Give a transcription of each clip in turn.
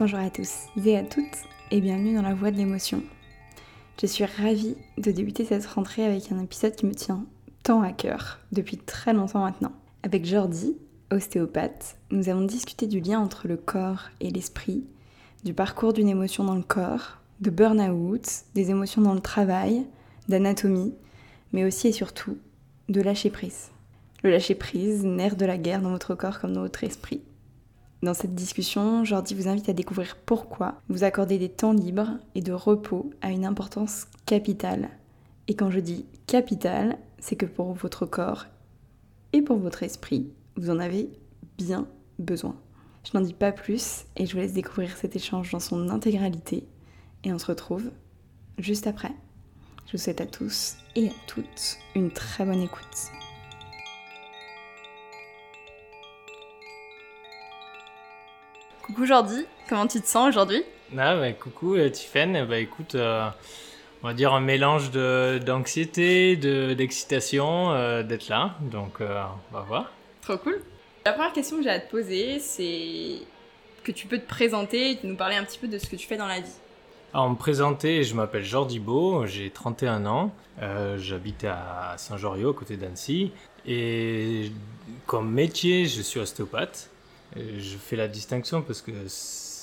Bonjour à tous et à toutes et bienvenue dans la voie de l'émotion. Je suis ravie de débuter cette rentrée avec un épisode qui me tient tant à cœur depuis très longtemps maintenant. Avec Jordi, ostéopathe, nous avons discuté du lien entre le corps et l'esprit, du parcours d'une émotion dans le corps, de burn-out, des émotions dans le travail, d'anatomie, mais aussi et surtout de lâcher prise. Le lâcher prise, nerf de la guerre dans votre corps comme dans votre esprit. Dans cette discussion, Jordi vous invite à découvrir pourquoi vous accordez des temps libres et de repos a une importance capitale. Et quand je dis capitale, c'est que pour votre corps et pour votre esprit, vous en avez bien besoin. Je n'en dis pas plus et je vous laisse découvrir cet échange dans son intégralité et on se retrouve juste après. Je vous souhaite à tous et à toutes une très bonne écoute. Coucou Jordi, comment tu te sens aujourd'hui? Ah, bah, Coucou euh, Tiffen, bah, écoute, euh, on va dire un mélange d'anxiété, d'excitation euh, d'être là, donc on va voir. Trop cool. La première question que j'ai à te poser, c'est que tu peux te présenter et nous parler un petit peu de ce que tu fais dans la vie. Alors, me présenter, je m'appelle Jordi Beau, j'ai 31 ans, j'habite à Saint-Joriot, à côté d'Annecy, et comme métier, je suis ostéopathe. Je fais la distinction parce que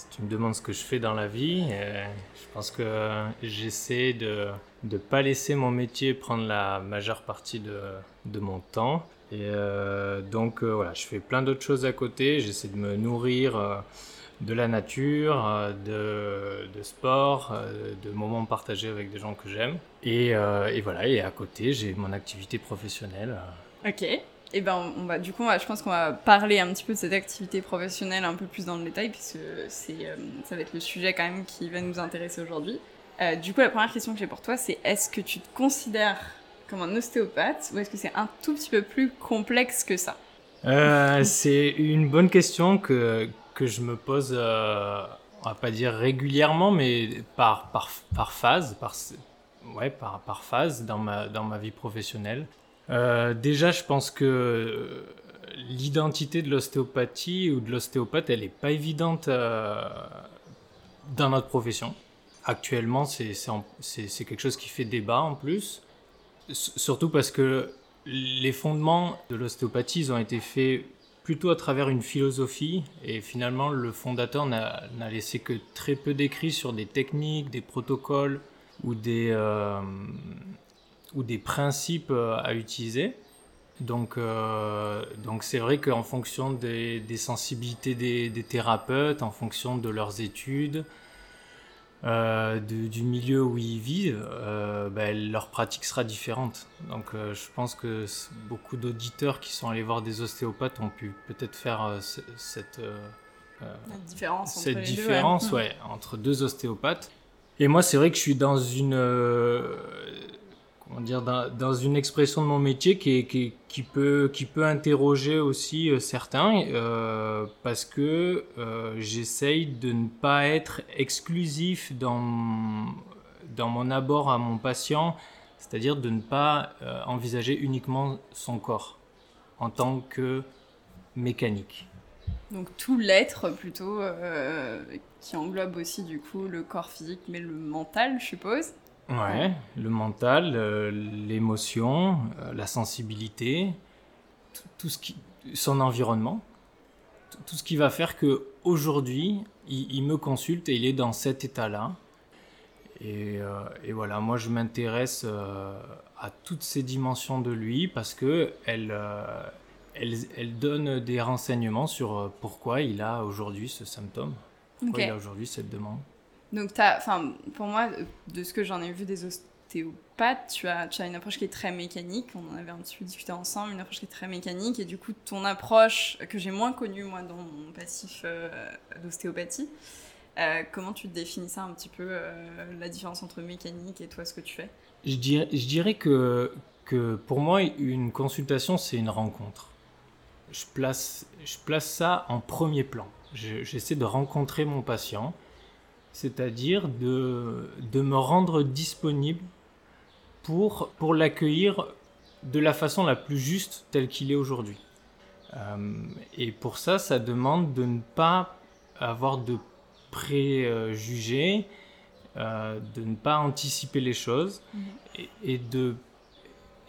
tu me demandes ce que je fais dans la vie. je pense que j'essaie de ne pas laisser mon métier prendre la majeure partie de, de mon temps. Et euh, donc euh, voilà, je fais plein d'autres choses à côté. J'essaie de me nourrir euh, de la nature, de, de sport, de moments partagés avec des gens que j'aime. Et, et, voilà, et à côté, j'ai mon activité professionnelle. Ok. Et eh ben, on va, du coup, je pense qu'on va parler un petit peu de cette activité professionnelle un peu plus dans le détail, puisque c'est, euh, ça va être le sujet quand même qui va nous intéresser aujourd'hui. Euh, du coup, la première question que j'ai pour toi, c'est est-ce que tu te considères comme un ostéopathe ou est-ce que c'est un tout petit peu plus complexe que ça? Euh, C'est une bonne question que, que je me pose, on va pas dire régulièrement, mais par, par, par phase, par, ouais, par, par phase dans ma, dans ma vie professionnelle. Euh, déjà, je pense que euh, l'identité de l'ostéopathie ou de l'ostéopathe, elle n'est pas évidente euh, dans notre profession. Actuellement, c'est quelque chose qui fait débat en plus. surtout parce que les fondements de l'ostéopathie, ont été faits plutôt à travers une philosophie et finalement le fondateur n'a laissé que très peu d'écrits sur des techniques, des protocoles ou des, ou des principes euh, à utiliser. Donc, euh, donc c'est vrai qu'en fonction des, des sensibilités des, des, thérapeutes, en fonction de leurs études, euh, du milieu où ils vivent, ben, leur pratique sera différente. Donc, je pense que beaucoup d'auditeurs qui sont allés voir des ostéopathes ont pu peut-être faire cette différence, cette différence ouais. entre deux ostéopathes. Et moi, c'est vrai que je suis dans une comment dire, dans, une expression de mon métier qui, peut, interroger aussi euh, certains, euh, parce que euh, j'essaye de ne pas être exclusif dans mon abord à mon patient, c'est-à-dire de ne pas envisager uniquement son corps en tant que mécanique. Donc tout l'être plutôt, qui englobe aussi du coup le corps physique, mais le mental, je suppose. Ouais, le mental, euh, l'émotion, euh, la sensibilité, tout ce qui, son environnement, tout ce qui va faire que aujourd'hui, il, me consulte et il est dans cet état-là. Et, euh, et, voilà, moi je m'intéresse à toutes ces dimensions de lui parce que elle, elle, elle, donne des renseignements sur pourquoi il a aujourd'hui ce symptôme, pourquoi il a aujourd'hui cette demande. Donc, enfin, pour moi, de ce que j'en ai vu des ostéopathes, tu as, tu as une approche qui est très mécanique. On en avait un petit peu discuté ensemble, une approche qui est très mécanique. Et du coup, ton approche, que j'ai moins connue, moi, dans mon passif euh, d'ostéopathie, euh, comment tu définis ça un petit peu, euh, la différence entre mécanique et toi, ce que tu fais? Je dirais, que pour moi, une consultation, c'est une rencontre. Je place, je place ça en premier plan. J'essaie de rencontrer mon patient c'est-à-dire de, de me rendre disponible pour, pour l'accueillir de la façon la plus juste telle qu'il est aujourd'hui. Euh, et pour ça, ça demande de ne pas avoir de préjugés, euh, de ne pas anticiper les choses Mhm. et, et de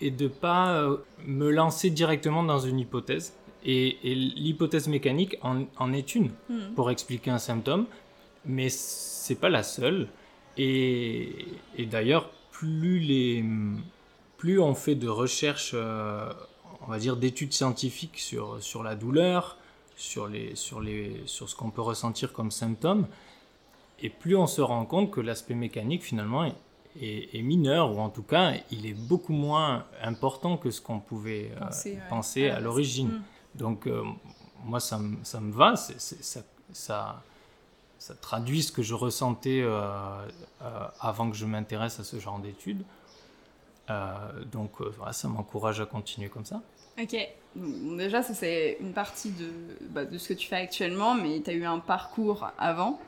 et de pas euh, me lancer directement dans une hypothèse. Et, et l'hypothèse mécanique en, en est une Mhm. pour expliquer un symptôme, mais c'est pas la seule. Et, et d'ailleurs, plus les plus on fait de recherches, euh, on va dire d'études scientifiques sur, sur la douleur, sur, les, sur, les, sur ce qu'on peut ressentir comme symptômes, et plus on se rend compte que l'aspect mécanique finalement est, est- est mineur, ou en tout cas il est beaucoup moins important que ce qu'on pouvait euh, Penser, ouais, penser à l'origine. Mm. Donc euh, moi ça, me- ça va, ça, ça traduit ce que je ressentais euh, euh, avant que je m'intéresse à ce genre d'études. Euh, donc voilà, ça m'encourage à continuer comme ça. Ok, déjà ça c'est une partie de, bah, de ce que tu fais actuellement, mais tu as eu un parcours avant.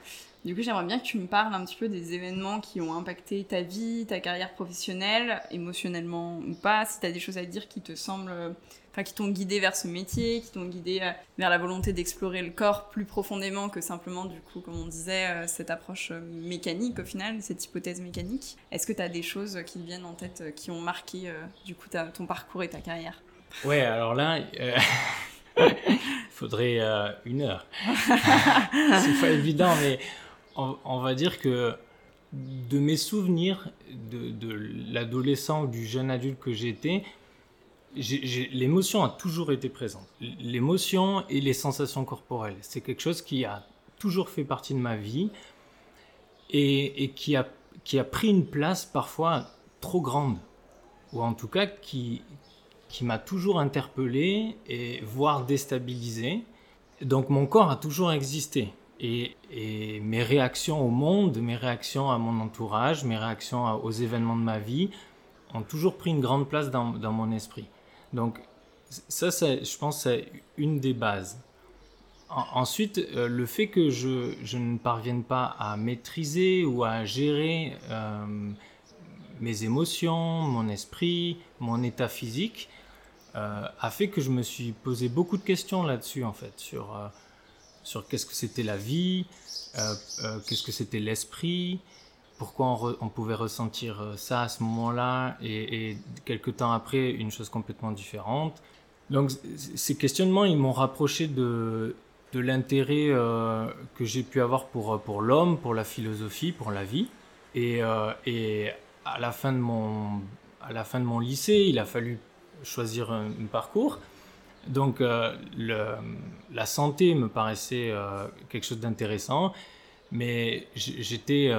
Du coup j'aimerais bien que tu me parles un petit peu des événements qui ont impacté ta vie, ta carrière professionnelle, émotionnellement ou pas, si tu as des choses à dire qui te semblent, enfin qui t'ont guidé vers ce métier, qui t'ont guidé euh, vers la volonté d'explorer le corps plus profondément que simplement du coup comme on disait euh, cette approche euh, mécanique au final, cette hypothèse mécanique. Est-ce que tu as des choses qui te viennent en tête qui ont marqué du coup ta- ton parcours et ta carrière? Ouais, alors là, euh, il faudrait euh, une heure. c'est pas évident, mais on, on va dire que de mes souvenirs de, de l'adolescent ou du jeune adulte que j'étais, l'émotion a toujours été présente. L'émotion et les sensations corporelles, c'est quelque chose qui a toujours fait partie de ma vie et, qui, a, pris une place parfois trop grande, ou en tout cas qui, m'a toujours interpellé et voire déstabilisé. Donc mon corps a toujours existé. Et, mes réactions au monde, mes réactions à mon entourage, mes réactions aux événements de ma vie ont toujours pris une grande place dans mon esprit. Donc ça, je pense, c'est une des bases. En- ensuite, euh, le fait que je, ne parvienne pas à maîtriser ou à gérer euh, mes émotions, mon esprit, mon état physique, euh, a fait que je me suis posé beaucoup de questions là-dessus, en fait, sur, sur qu'est-ce que c'était la vie, qu'est-ce que c'était l'esprit, pourquoi on, pouvait ressentir euh, ça à ce moment-là, et, quelques temps après, une chose complètement différente. Donc, ces questionnements, ils m'ont rapproché de, de l'intérêt euh, que j'ai pu avoir pour, euh, pour l'homme, pour la philosophie, pour la vie. Et, et à, la fin de mon, à la fin de mon lycée, il a fallu choisir un, parcours. Donc la santé me paraissait quelque chose d'intéressant, mais j'étais,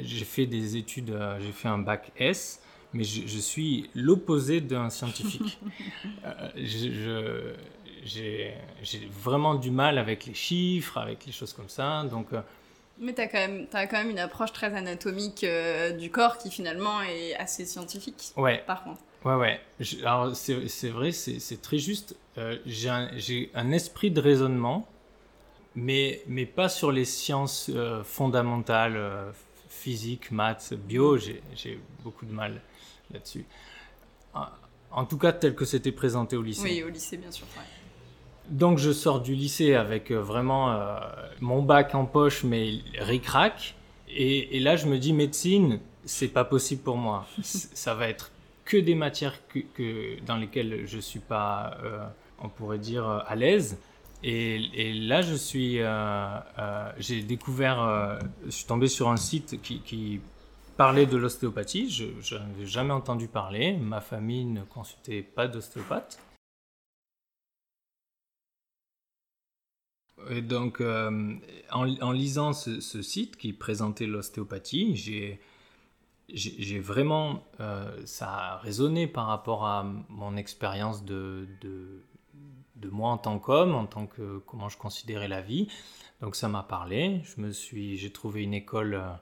j'ai fait des études, euh, j'ai fait un bac S, mais je, je suis l'opposé d'un scientifique. Euh, j'ai vraiment du mal avec les chiffres, avec les choses comme ça, donc euh, Mais même, t'as quand même une approche très anatomique du corps qui finalement est assez scientifique. ouais. Par contre. Ouais, ouais. Je- alors, c'est vrai, c'est très juste. J'ai un, esprit de raisonnement, mais, mais pas sur les sciences euh, fondamentales, euh, physique, maths, bio. J'ai beaucoup de mal là-dessus. En, en tout cas, tel que c'était présenté au lycée. Oui, au lycée, bien sûr. ouais. Donc je sors du lycée avec euh, vraiment euh, mon bac en poche, mais ric-rac. Et, et là, je me dis, médecine, c'est pas possible pour moi. Ça va être que des matières que, que- dans lesquelles je suis pas, euh, on pourrait dire, à l'aise. Et, là, je suis, euh, euh, j'ai découvert, euh, je suis tombé sur un site qui, parlait de l'ostéopathie. Je n'avais jamais entendu parler. Ma famille ne consultait pas d'ostéopathe. Et donc, euh, en, lisant ce, site qui présentait l'ostéopathie, j'ai vraiment, ça a résonné par rapport à mon expérience de, de moi en tant qu'homme, en tant que comment je considérais la vie. Donc ça m'a parlé. Je me suis, j'ai trouvé une école euh,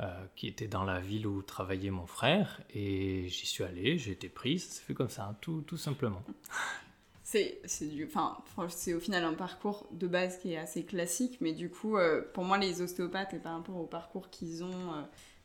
euh, qui était dans la ville où travaillait mon frère et j'y suis allé. J'ai été pris. Ça s'est fait comme ça, tout, tout simplement. C'est, c'est, du, enfin, c'est au final un parcours de base qui est assez classique, mais du coup, euh, pour moi, les ostéopathes, et par rapport au parcours qu'ils ont,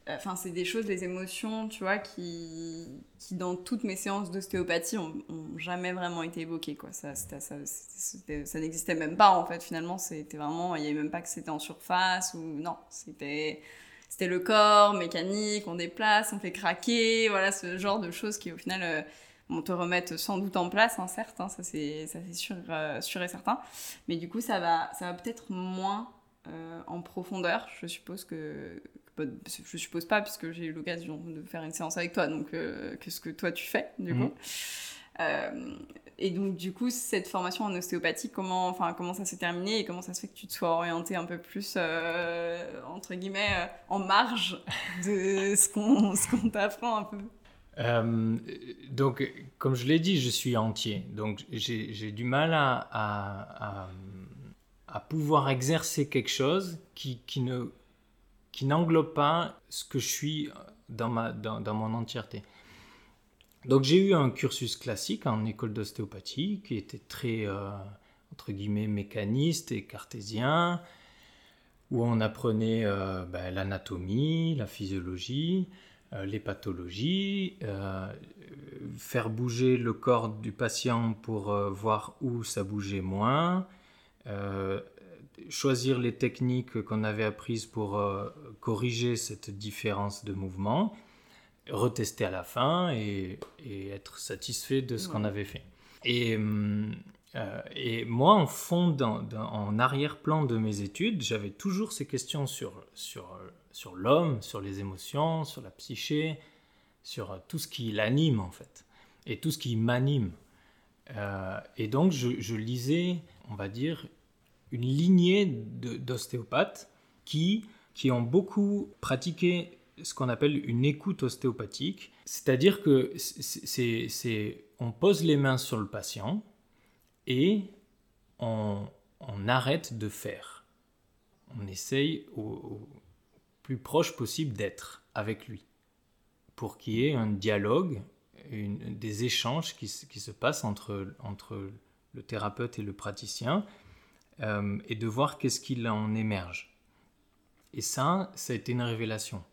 Enfin, c'est des choses, des émotions, tu vois, qui, qui dans toutes mes séances d'ostéopathie, ont, jamais vraiment été évoquées, quoi. Ça, ça, ça, n'existait même pas, en fait, finalement. C'était vraiment, il n'y avait même pas que c'était en surface ou non, c'était c'était le corps mécanique, on déplace, on fait craquer, voilà ce genre de choses qui au final euh, vont te remettre sans doute en place, hein, certes, hein, ça c'est sûr, euh, sûr et certain. Mais du coup ça va ça va peut-être moins euh, en profondeur, je suppose que, je suppose pas puisque j'ai eu l'occasion de faire une séance avec toi, donc que ce que toi tu fais du coup. Mhm. Et donc, du coup, cette formation en ostéopathie, comment, enfin, comment ça s'est terminé et comment ça se fait que tu te sois orienté un peu plus, euh, entre guillemets, euh, en marge de ce qu'on qu t'apprend un peu? Euh, donc, comme je l'ai dit, je suis entier. Donc, j'ai du mal à, à, à, pouvoir exercer quelque chose qui, qui ne qui n'englobe pas ce que je suis dans, ma, dans, mon entièreté. Donc j'ai eu un cursus classique en école d'ostéopathie qui était très, euh, entre guillemets, mécaniste et cartésien, où on apprenait euh, ben, l'anatomie, la physiologie, euh, les pathologies, faire bouger le corps du patient pour voir où ça bougeait moins, choisir les techniques qu'on avait apprises pour corriger cette différence de mouvement retester à la fin et, être satisfait de ce qu'on avait fait. Et, hum, euh, et moi, en fond, en arrière-plan de mes études, j'avais toujours ces questions sur, sur, sur l'homme, sur les émotions, sur la psyché, sur tout ce qui l'anime en fait, et tout ce qui m'anime. Euh, et donc, je, je, lisais, on va dire, une lignée d'ostéopathes qui, qui ont beaucoup pratiqué ce qu'on appelle une écoute ostéopathique, c'est-à-dire que on pose les mains sur le patient et on, arrête de faire. On essaye au, plus proche possible d'être avec lui pour qu'il y ait un dialogue, des échanges qui, se passent entre, entre le thérapeute et le praticien euh, et de voir qu'est-ce qu'il en émerge. Et ça, ça a été une révélation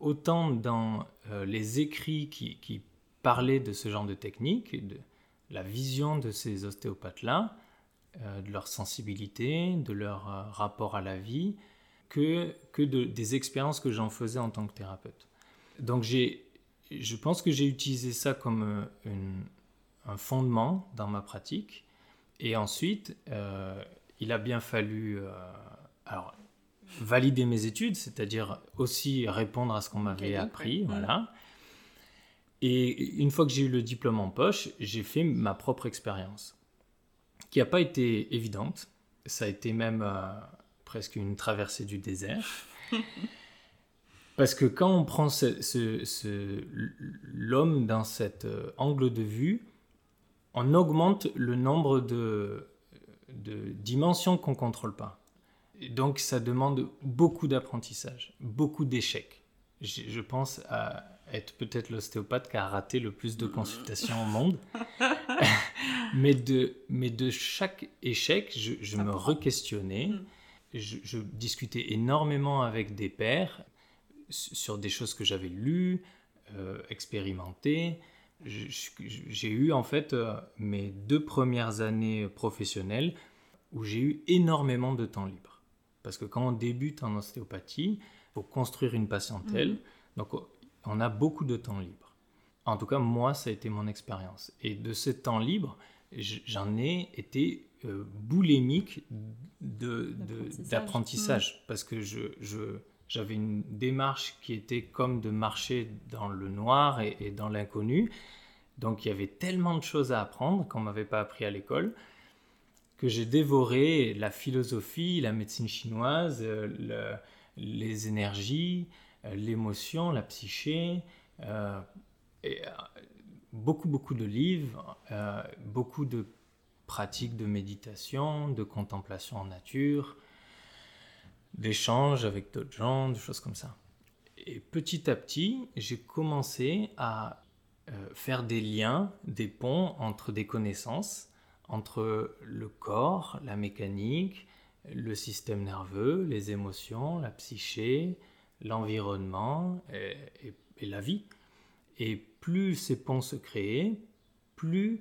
autant dans euh, les écrits qui, parlaient de ce genre de technique, de la vision de ces ostéopathes-là, euh, de leur sensibilité, de leur rapport à la vie, que, que des expériences que j'en faisais en tant que thérapeute. Donc je pense que j'ai utilisé ça comme un fondement dans ma pratique. Et ensuite, il a bien fallu... alors, valider mes études, c'est-à-dire aussi répondre à ce qu'on m'avait appris, voilà. Et une fois que j'ai eu le diplôme en poche, j'ai fait ma propre expérience, qui n'a pas été évidente. Ça a été même euh, presque une traversée du désert. Parce que quand on prend ce, l'homme dans cet euh, angle de vue, on augmente le nombre de, de dimensions qu'on ne contrôle pas donc ça demande beaucoup d'apprentissage, beaucoup d'échecs. Je, pense à être peut-être l'ostéopathe qui a raté le plus de consultations au monde. mais, de, mais de chaque échec, je, me re-questionnais. Mm. Je, discutais énormément avec des pairs sur des choses que j'avais lues, euh, expérimentées. J'ai eu en fait euh, mes deux premières années professionnelles où j'ai eu énormément de temps libre. Parce que quand on débute en ostéopathie, il faut construire une patientèle. Mhm. Donc, on a beaucoup de temps libre. En tout cas, moi, ça a été mon expérience. Et de ce temps libre, j'en ai été euh, boulémique d'apprentissage. Mhm. Parce que je, j'avais une démarche qui était comme de marcher dans le noir et, et dans l'inconnu. Donc, il y avait tellement de choses à apprendre qu'on ne m'avait pas appris à l'école que j'ai dévoré la philosophie, la médecine chinoise, euh, les énergies, euh, l'émotion, la psyché, euh, beaucoup, beaucoup de livres, beaucoup de pratiques de méditation, de contemplation en nature, d'échanges avec d'autres gens, des choses comme ça. Et petit à petit, j'ai commencé à faire des liens, des ponts entre des connaissances entre le corps, la mécanique, le système nerveux, les émotions, la psyché, l'environnement et, la vie. Et plus ces ponts se créaient, plus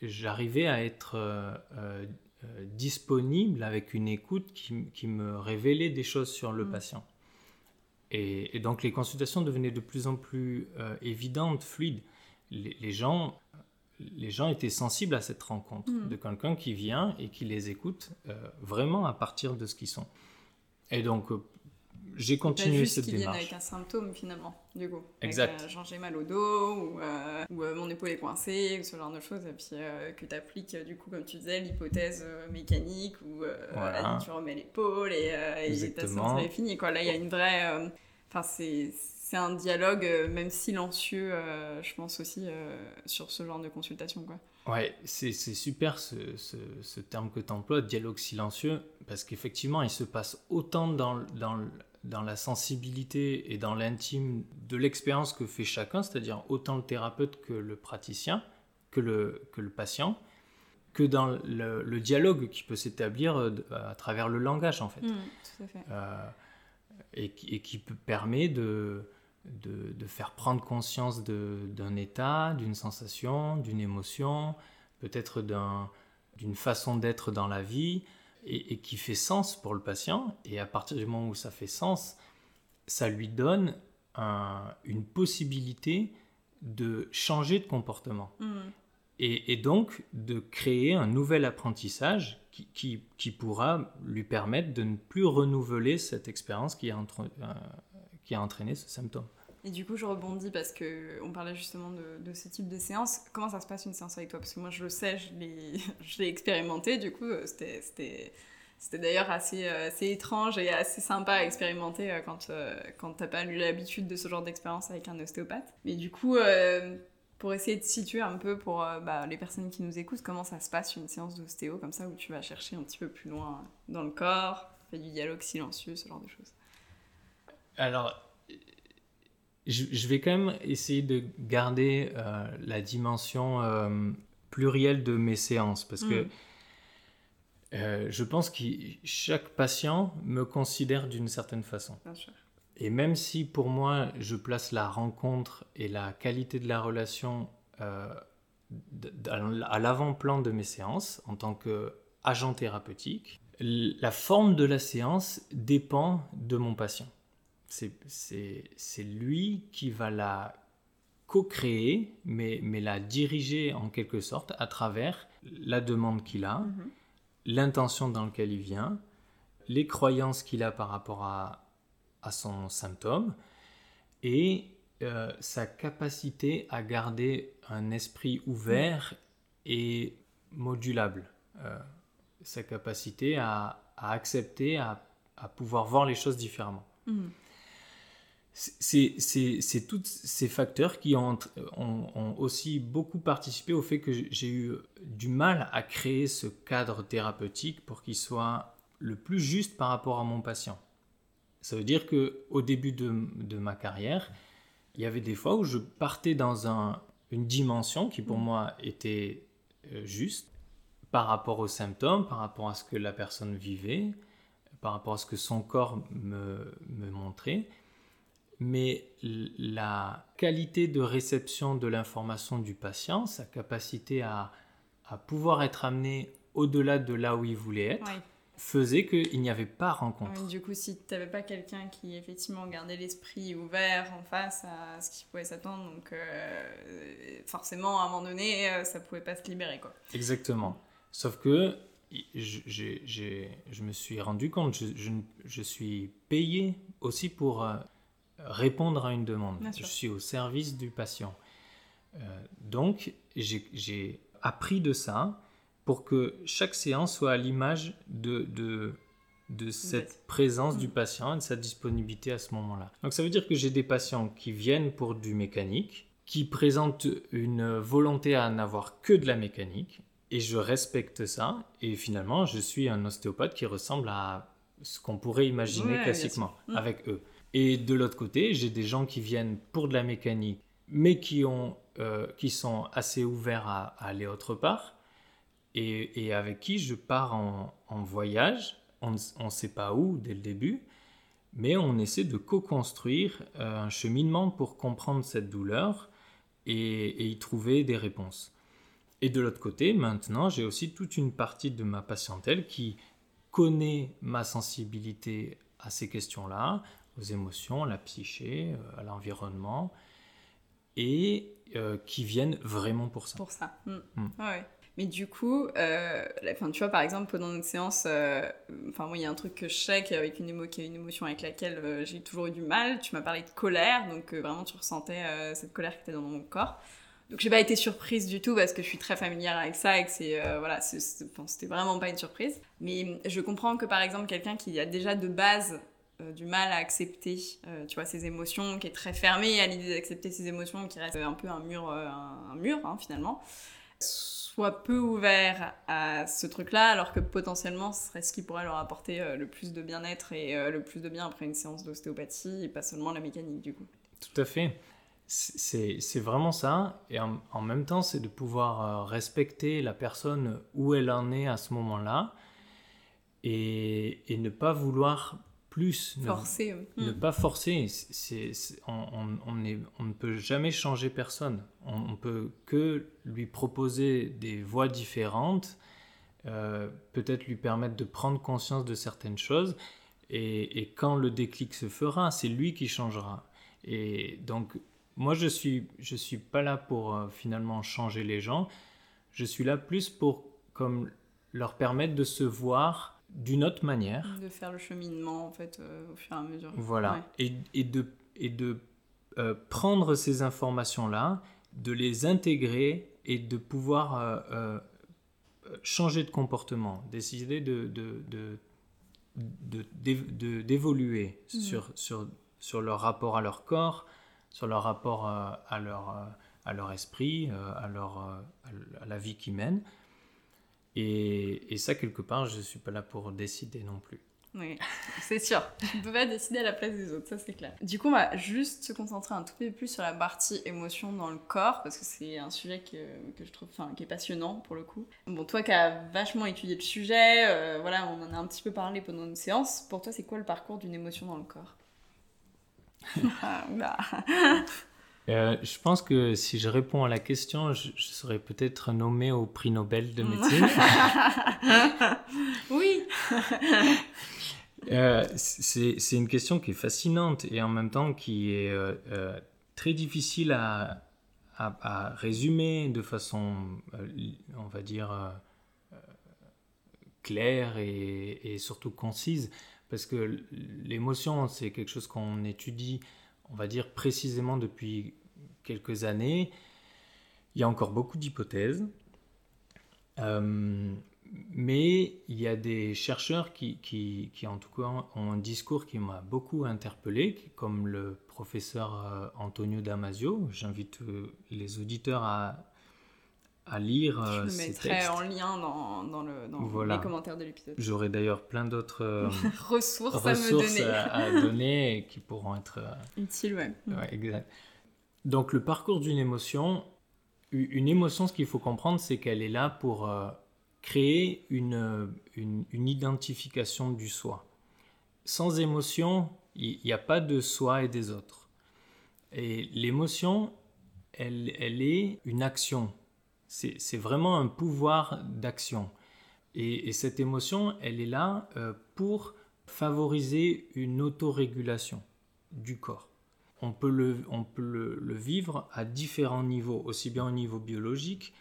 j'arrivais à être euh, euh, disponible avec une écoute qui, me révélait des choses sur le mm. patient. Et, donc les consultations devenaient de plus en plus évidentes, fluides. Les, gens, les gens étaient sensibles à cette rencontre mm. de quelqu'un qui vient et qui les écoute vraiment à partir de ce qu'ils sont. Et donc, euh, j'ai continué cette démarche. viennent avec un symptôme finalement, du coup. Exact. Euh, genre j'ai mal au dos ou, euh, ou mon épaule est coincée ou ce genre de choses. Et puis que tu appliques, du coup, comme tu disais, l'hypothèse mécanique ou tu remets l'épaule et, et ta séance est finie. Quoi. Là, il y a une vraie. Enfin, c'est c'est un dialogue, même silencieux, je pense aussi, sur ce genre de consultation. Quoi. Ouais, c'est super ce, ce, terme que tu emploies, dialogue silencieux, parce qu'effectivement, il se passe autant dans, dans, dans la sensibilité et dans l'intime de l'expérience que fait chacun, c'est-à-dire autant le thérapeute que le praticien, que le, que le patient, que dans le, dialogue qui peut s'établir euh, à travers le langage, en fait. Mmh, tout à fait. Euh, et, et, qui permet de de, faire prendre conscience d'un état, d'une sensation, d'une émotion, peut-être d'une façon d'être dans la vie, et, qui fait sens pour le patient. Et à partir du moment où ça fait sens, ça lui donne une possibilité de changer de comportement. Mm. Et, donc de créer un nouvel apprentissage qui, qui, pourra lui permettre de ne plus renouveler cette expérience qui a, euh, qui a entraîné ce symptôme. Et du coup, je rebondis parce que on parlait justement de, ce type de séance. Comment ça se passe une séance avec toi? Parce que moi, je le sais, je l'ai expérimenté. Du coup, euh, c'était d'ailleurs assez, euh, assez étrange et assez sympa à expérimenter euh, quand, quand t'as pas eu l'habitude de ce genre d'expérience avec un ostéopathe. Mais du coup, pour essayer de situer un peu pour bah, les personnes qui nous écoutent, comment ça se passe une séance d'ostéo comme ça où tu vas chercher un petit peu plus loin dans le corps, fais du dialogue silencieux, ce genre de choses? Alors, je, vais quand même essayer de garder euh, la dimension euh, plurielle de mes séances parce que mm. euh, je pense que chaque patient me considère d'une certaine façon. Et même si pour moi je place la rencontre et la qualité de la relation à l'avant-plan de mes séances en tant qu'agent thérapeutique, la forme de la séance dépend de mon patient c'est lui qui va la co-créer, mais, mais la diriger en quelque sorte à travers la demande qu'il a, mhm. l'intention dans laquelle il vient, les croyances qu'il a par rapport à, à son symptôme et euh, sa capacité à garder un esprit ouvert et modulable, euh, sa capacité à, à accepter, à, à, pouvoir voir les choses différemment. Mhm c'est tous ces facteurs qui ont, ont, aussi beaucoup participé au fait que j'ai eu du mal à créer ce cadre thérapeutique pour qu'il soit le plus juste par rapport à mon patient. Ça veut dire que au début de, de ma carrière, il y avait des fois où je partais dans un, une dimension qui pour mmh. moi était euh, juste par rapport aux symptômes, par rapport à ce que la personne vivait, par rapport à ce que son corps me, me montrait mais la qualité de réception de l'information du patient, sa capacité à, pouvoir être amené au-delà de là où il voulait être, faisait qu'il n'y avait pas rencontre. du coup, si tu n'avais pas quelqu'un qui effectivement gardait l'esprit ouvert en face à ce qui pouvait s'attendre, donc euh, forcément à un moment donné, euh, ça pouvait pas se libérer. Quoi. Exactement. Sauf que je, me suis rendu compte, je, je suis payé aussi pour... Euh, répondre à une demande. Je suis au service du patient. Euh, donc, j'ai appris de ça pour que chaque séance soit à l'image de, de, de, cette présence du patient et de sa disponibilité à ce moment-là. Donc, ça veut dire que j'ai des patients qui viennent pour du mécanique, qui présentent une volonté à n'avoir que de la mécanique, et je respecte ça. Et finalement, je suis un ostéopathe qui ressemble à ce qu'on pourrait imaginer classiquement mm. avec eux. Et de l'autre côté, j'ai des gens qui viennent pour de la mécanique, mais qui, ont, euh, qui sont assez ouverts à, aller autre part, et, avec qui je pars en, en voyage. On ne sait pas où dès le début, mais on essaie de co-construire euh, un cheminement pour comprendre cette douleur et, y trouver des réponses. Et de l'autre côté, maintenant, j'ai aussi toute une partie de ma patientèle qui connaît ma sensibilité à ces questions-là, aux émotions, à la psyché, euh, à l'environnement, et euh, qui viennent vraiment pour ça. Pour ça. Mm. Mm. Ouais. Mais du coup, euh, tu vois, par exemple, pendant une séance, euh, moi, il y a un truc que je sais qu'avec une, émo qui une émotion avec laquelle j'ai toujours eu du mal. Tu m'as parlé de colère, donc vraiment, tu ressentais cette colère qui était dans mon corps. Donc, j'ai pas été surprise du tout parce que je suis très familière avec ça et que c'est, voilà, c'était vraiment pas une surprise. Mais je comprends que, par exemple, quelqu'un qui a déjà de base du mal à accepter, tu vois, ses émotions, qui est très fermé à l'idée d'accepter ses émotions, qui reste un peu un mur, un, mur, hein, finalement soit peu ouvert à ce truc-là, alors que potentiellement ce serait ce qui pourrait leur apporter euh, le plus de bien-être et euh, le plus de bien après une séance d'ostéopathie, et pas seulement la mécanique du coup. Tout à fait. C'est vraiment ça, et en, même temps, c'est de pouvoir euh, respecter la personne où elle en est à ce moment-là, et, et, ne pas vouloir plus. Forcer, ne, ne, hmm. pas forcer. c'est on, on, est, on, ne peut jamais changer personne. On, ne peut que lui proposer des voies différentes, euh, peut-être lui permettre de prendre conscience de certaines choses. Et, et quand le déclic se fera, c'est lui qui changera. Et donc, moi, je suis, je suis pas là pour euh, finalement changer les gens. Je suis là plus pour comme leur permettre de se voir d'une autre manière. De faire le cheminement, en fait, euh, au fur et à mesure. Voilà. Et, et, de, et de euh, prendre ces informations-là, de les intégrer et de pouvoir euh, changer de comportement, décider de, de, de d'évoluer mhm. sur, sur, sur leur rapport à leur corps, sur leur rapport à, leur, à leur esprit, à, leur, à la vie qu'ils mènent. Et, ça, quelque part, je ne suis pas là pour décider non plus. Oui, c'est sûr. Tu ne peux pas décider à la place des autres, ça c'est clair. Du coup, on va juste se concentrer un tout petit peu plus sur la partie émotion dans le corps, parce que c'est un sujet que, que je trouve enfin, qui est passionnant pour le coup. Bon, toi qui as vachement étudié le sujet, euh, voilà, on en a un petit peu parlé pendant une séance. Pour toi, c'est quoi le parcours d'une émotion dans le corps? Ah, euh, je pense que si je réponds à la question, je, serais peut-être nommé au prix Nobel de médecine. oui. euh, c'est une question qui est fascinante et en même temps qui est euh, très difficile à, à, résumer de façon, on va dire, claire et, et, surtout concise. Parce que l'émotion, c'est quelque chose qu'on étudie on va dire précisément depuis quelques années. Il y a encore beaucoup d'hypothèses, euh, mais il y a des chercheurs qui, qui, en tout cas ont un discours qui m'a beaucoup interpellé, comme le professeur euh, Antonio Damasio. J'invite euh, les auditeurs à, à lire Je le mettrai en lien dans, dans, le, dans les commentaires de l'épisode. J'aurai d'ailleurs plein d'autres ressources, ressources, à, donner. qui pourront être utiles. Ouais. ouais. exact. Donc le parcours d'une émotion, une émotion, ce qu'il faut comprendre, c'est qu'elle est là pour euh, créer une, une, identification du soi. Sans émotion, il n'y a pas de soi et des autres. Et l'émotion, elle, elle est une action. C'est vraiment un pouvoir d'action. Et, cette émotion, elle est là euh, pour favoriser une autorégulation du corps on peut, le, vivre à différents niveaux, aussi bien au niveau biologique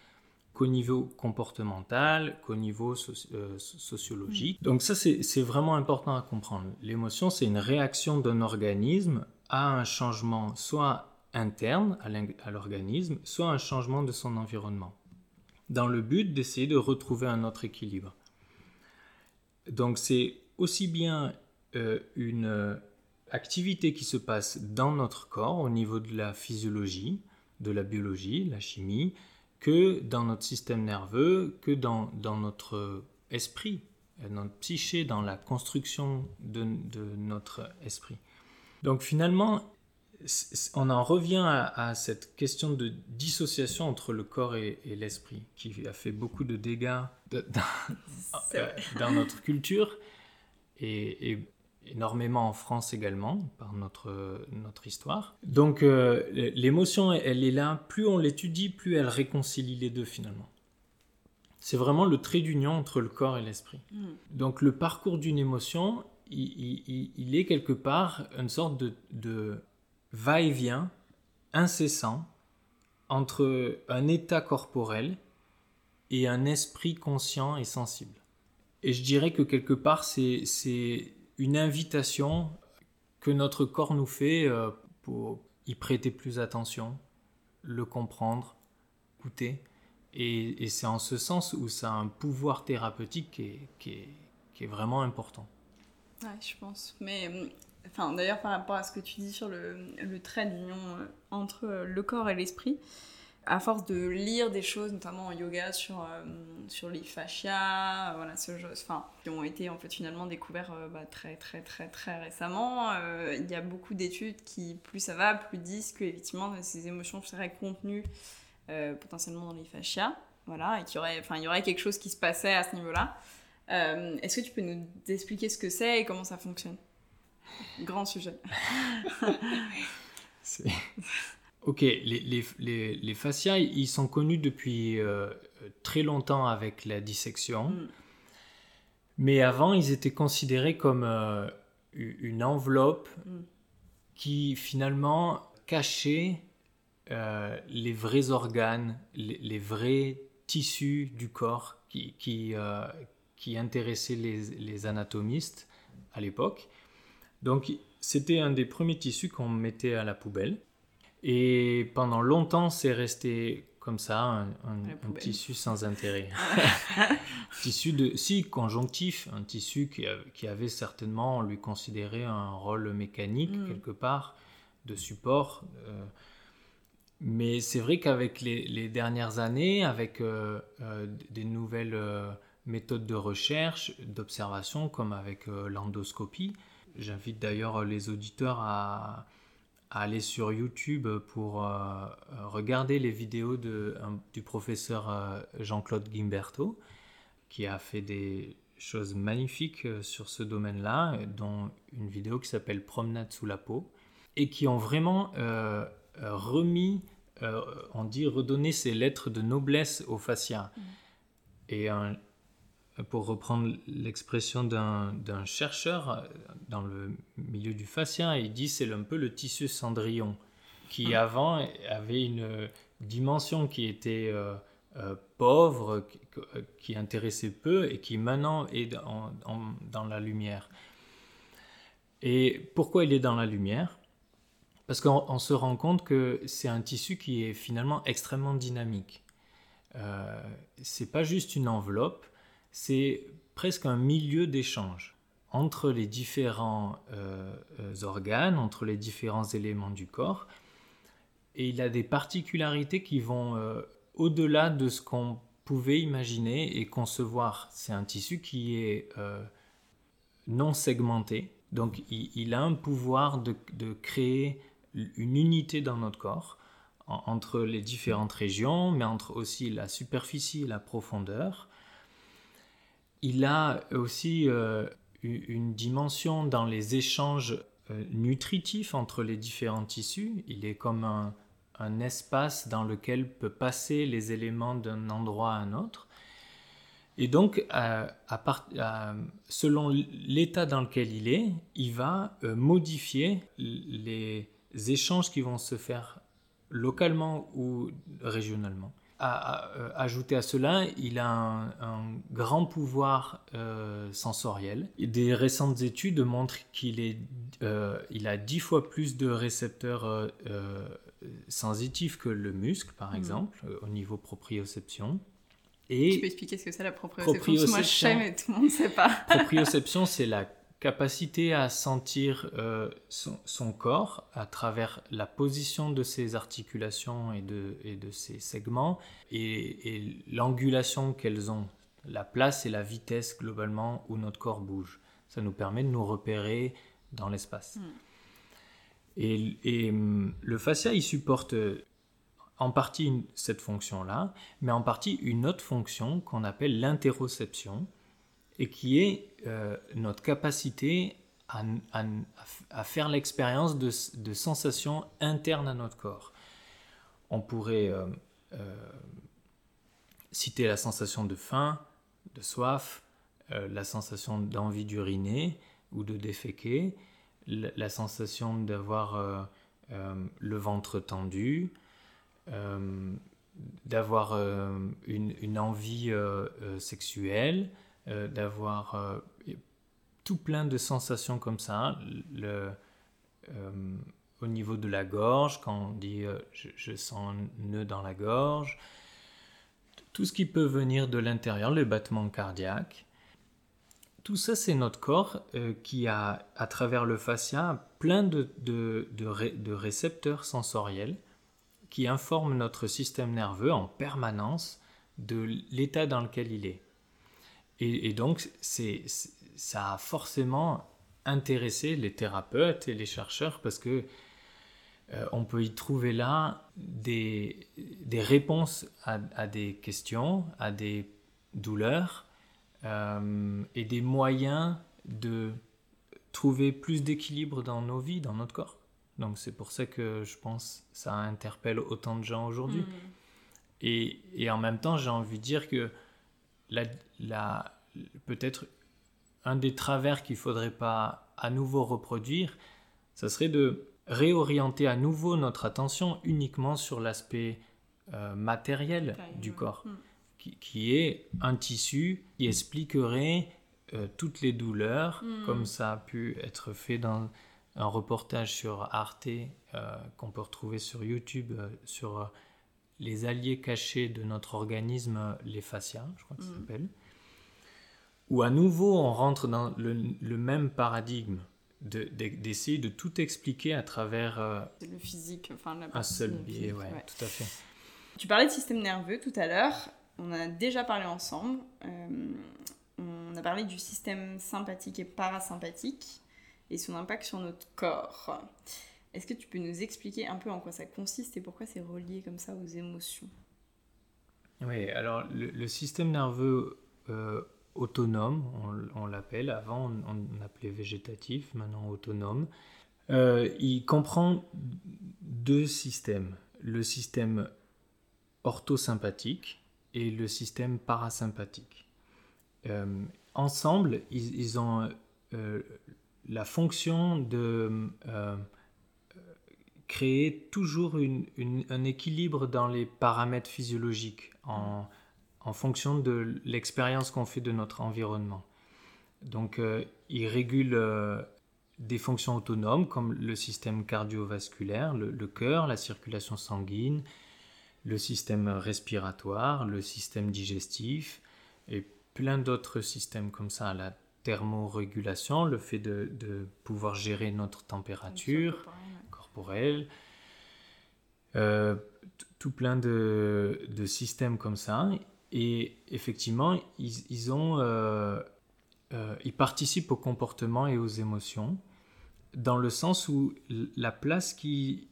qu'au niveau comportemental, qu'au niveau euh, sociologique. Donc ça, c'est vraiment important à comprendre. L'émotion, c'est une réaction d'un organisme à un changement soit interne à l'organisme, soit un changement de son environnement, dans le but d'essayer de retrouver un autre équilibre. Donc c'est aussi bien euh, une activité qui se passe dans notre corps au niveau de la physiologie, de la biologie, la chimie, que dans notre système nerveux, que dans, dans notre esprit, dans notre psyché, dans la construction de, de notre esprit. Donc finalement, on en revient à, cette question de dissociation entre le corps et, l'esprit, qui a fait beaucoup de dégâts dans, euh, dans, notre culture. Et, et énormément en France également, par notre, notre histoire. Donc euh, l'émotion, elle est là, plus on l'étudie, plus elle réconcilie les deux finalement. C'est vraiment le trait d'union entre le corps et l'esprit. Mm. Donc le parcours d'une émotion, il, est quelque part une sorte de, de va-et-vient incessant entre un état corporel et un esprit conscient et sensible. Et je dirais que quelque part, c'est une invitation que notre corps nous fait euh, pour y prêter plus attention, le comprendre, goûter. Et, c'est en ce sens où ça a un pouvoir thérapeutique qui est, vraiment important. Ouais, je pense. Mais enfin, d'ailleurs, par rapport à ce que tu dis sur le, le trait d'union euh, entre le corps et l'esprit, à force de lire des choses, notamment en yoga, sur, euh, sur les fascias, euh, voilà, ce enfin, qui ont été en fait finalement découverts euh, bah, très très très très récemment. Il y a beaucoup d'études qui, plus ça va, plus disent que effectivement ces émotions seraient contenues potentiellement dans les fascias, voilà, et qu'il y aurait, il y aurait quelque chose qui se passait à ce niveau-là. Est-ce que tu peux nous expliquer ce que c'est et comment ça fonctionne? Grand sujet. Ok, les, les, fascias, ils sont connus depuis euh, très longtemps avec la dissection. Mm. Mais avant, ils étaient considérés comme euh, une enveloppe mm. qui finalement cachait euh, les vrais organes, les, vrais tissus du corps qui, qui, qui intéressaient les, les, anatomistes à l'époque. Donc, c'était un des premiers tissus qu'on mettait à la poubelle. Et pendant longtemps, c'est resté comme ça, un, tissu sans intérêt. tissu de, si, conjonctif, un tissu qui, qui, avait certainement, on lui considérait un rôle mécanique mm. quelque part, de support. Euh. mais c'est vrai qu'avec les, dernières années, avec euh, euh, des nouvelles méthodes de recherche, d'observation, comme avec l'endoscopie, j'invite d'ailleurs les auditeurs à aller sur YouTube pour euh, euh, regarder les vidéos de, du professeur euh, Jean-Claude Gimberto, qui a fait des choses magnifiques sur ce domaine-là, dont une vidéo qui s'appelle Promenade sous la peau, et qui ont vraiment remis, on dit redonné ces lettres de noblesse au fascia. Mmh. Et un, pour reprendre l'expression d'un chercheur dans le milieu du fascia, il dit c'est un peu le tissu cendrillon qui ah. avant avait une dimension qui était euh, euh, pauvre, qui, intéressait peu et qui maintenant est dans la lumière. Et pourquoi il est dans la lumière? Parce qu'on se rend compte que c'est un tissu qui est finalement extrêmement dynamique. Euh, c'est pas juste une enveloppe, c'est presque un milieu d'échange entre les différents euh, organes, entre les différents éléments du corps. Et il a des particularités qui vont euh, au-delà de ce qu'on pouvait imaginer et concevoir. C'est un tissu qui est euh, non segmenté, donc il, a un pouvoir de, créer une unité dans notre corps entre les différentes régions, mais entre aussi la superficie et la profondeur il a aussi euh, une dimension dans les échanges euh, nutritifs entre les différents tissus. Il est comme un, espace dans lequel peuvent passer les éléments d'un endroit à un autre. Et donc, selon l'état dans lequel il est, il va euh, modifier les échanges qui vont se faire localement ou régionalement à, euh, ajouter à cela, il a un, grand pouvoir euh, sensoriel. Des récentes études montrent qu'il euh, il a dix fois plus de récepteurs sensitifs que le muscle, par hmm. exemple, au niveau proprioception. Et tu peux expliquer ce que c'est la proprioception, proprioception Moi, je sais, mais tout le monde ne sait pas. proprioception, c'est la capacité à sentir euh, son, corps à travers la position de ses articulations et de, et de ses segments et, l'angulation qu'elles ont, la place et la vitesse globalement où notre corps bouge. Ça nous permet de nous repérer dans l'espace. Hmm. Et, et, hum, le fascia, il supporte en partie cette fonction-là, mais en partie une autre fonction qu'on appelle l'interoception, et qui est euh, notre capacité à, faire l'expérience de, sensations internes à notre corps. On pourrait euh, euh, citer la sensation de faim, de soif, la sensation d'envie d'uriner ou de déféquer, la, sensation d'avoir le ventre tendu, d'avoir une, envie sexuelle, d'avoir tout plein de sensations comme ça. Le, euh, au niveau de la gorge, quand on dit euh, je, sens un nœud dans la gorge, tout ce qui peut venir de l'intérieur, le battement cardiaque. Tout ça, c'est notre corps euh, qui a, à travers le fascia, plein de, de, récepteurs sensoriels qui informent notre système nerveux en permanence de l'état dans lequel il est. Et donc, c'est ça a forcément intéressé les thérapeutes et les chercheurs parce que euh, on peut y trouver là des, des réponses à, des questions, à des douleurs euh, et des moyens de trouver plus d'équilibre dans nos vies, dans notre corps. Donc c'est pour ça que je pense que ça interpelle autant de gens aujourd'hui. Mm. Et, et, en même temps, j'ai envie de dire que la, la peut-être un des travers qu'il ne faudrait pas à nouveau reproduire, ça serait de réorienter à nouveau notre attention uniquement sur l'aspect euh, matériel du corps, hmm. qui, est un tissu qui expliquerait euh, toutes les douleurs, hmm. comme ça a pu être fait dans un reportage sur Arte euh, qu'on peut retrouver sur YouTube sur les alliés cachés de notre organisme, les fascias, je crois que ça hmm. s'appelle où à nouveau on rentre dans le, même paradigme d'essayer de, tout expliquer à travers euh, le physique, enfin un seul biais, ouais, tout à fait. Tu parlais de système nerveux tout à l'heure, on a déjà parlé ensemble. Euh, on a parlé du système sympathique et parasympathique et son impact sur notre corps. Est-ce que tu peux nous expliquer un peu en quoi ça consiste et pourquoi c'est relié comme ça aux émotions? Oui, alors le, système nerveux euh, autonome, on, l'appelle. Avant, on, appelait végétatif, maintenant autonome. Euh, il comprend deux systèmes. Le système orthosympathique et le système parasympathique. Euh, ensemble, ils, ont euh, la fonction de créer toujours un équilibre dans les paramètres physiologiques en fonction de l'expérience qu'on fait de notre environnement. Donc, euh, il régule euh, des fonctions autonomes comme le système cardiovasculaire, le, cœur, la circulation sanguine, le système respiratoire, le système digestif et plein d'autres systèmes comme ça, la thermorégulation, le fait de, pouvoir gérer notre température corporelle, euh, tout plein de, de, systèmes comme ça. Et effectivement, ils, euh, euh, participent au comportement et aux émotions, dans le sens où la place qu'ils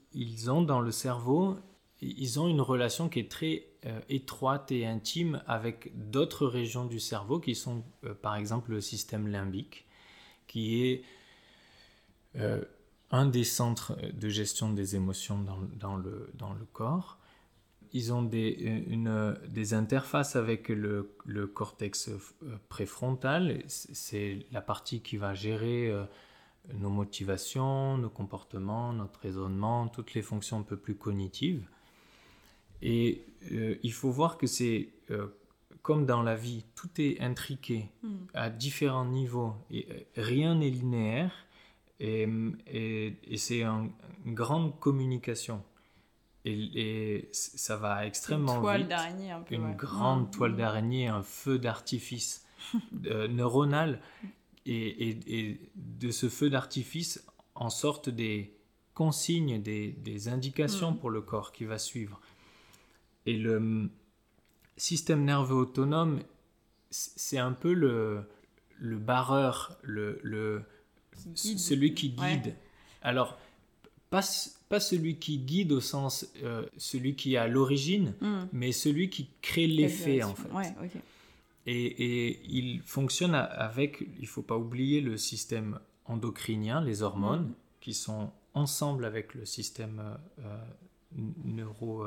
ont dans le cerveau, ils ont une relation qui est très euh, étroite et intime avec d'autres régions du cerveau, qui sont par exemple le système limbique, qui est un des centres de gestion des émotions dans le corps ils ont des, une, des interfaces avec le, le, cortex euh, préfrontal. C'est la partie qui va gérer euh, nos motivations, nos comportements, notre raisonnement, toutes les fonctions un peu plus cognitives. Et euh, il faut voir que c'est comme dans la vie, tout est intriqué hmm. à différents niveaux et rien n'est linéaire et, et, et c'est une grande communication. Et, ça va extrêmement une toile vite. d'araignée un peu. Une grande toile mmh. d'araignée, un feu d'artifice euh, neuronal. Et, de ce feu d'artifice en sortent des consignes, des, indications mmh. pour le corps qui va suivre. Et le hum, système nerveux autonome, c'est un peu le, le barreur, le, le celui qui guide. Alors, pas, pas celui qui guide au sens euh, celui qui à l'origine, hmm. mais celui qui crée l'effet en fait. et, et, il fonctionne avec, il faut pas oublier le système endocriniens, les hormones, qui sont ensemble avec le système neuro,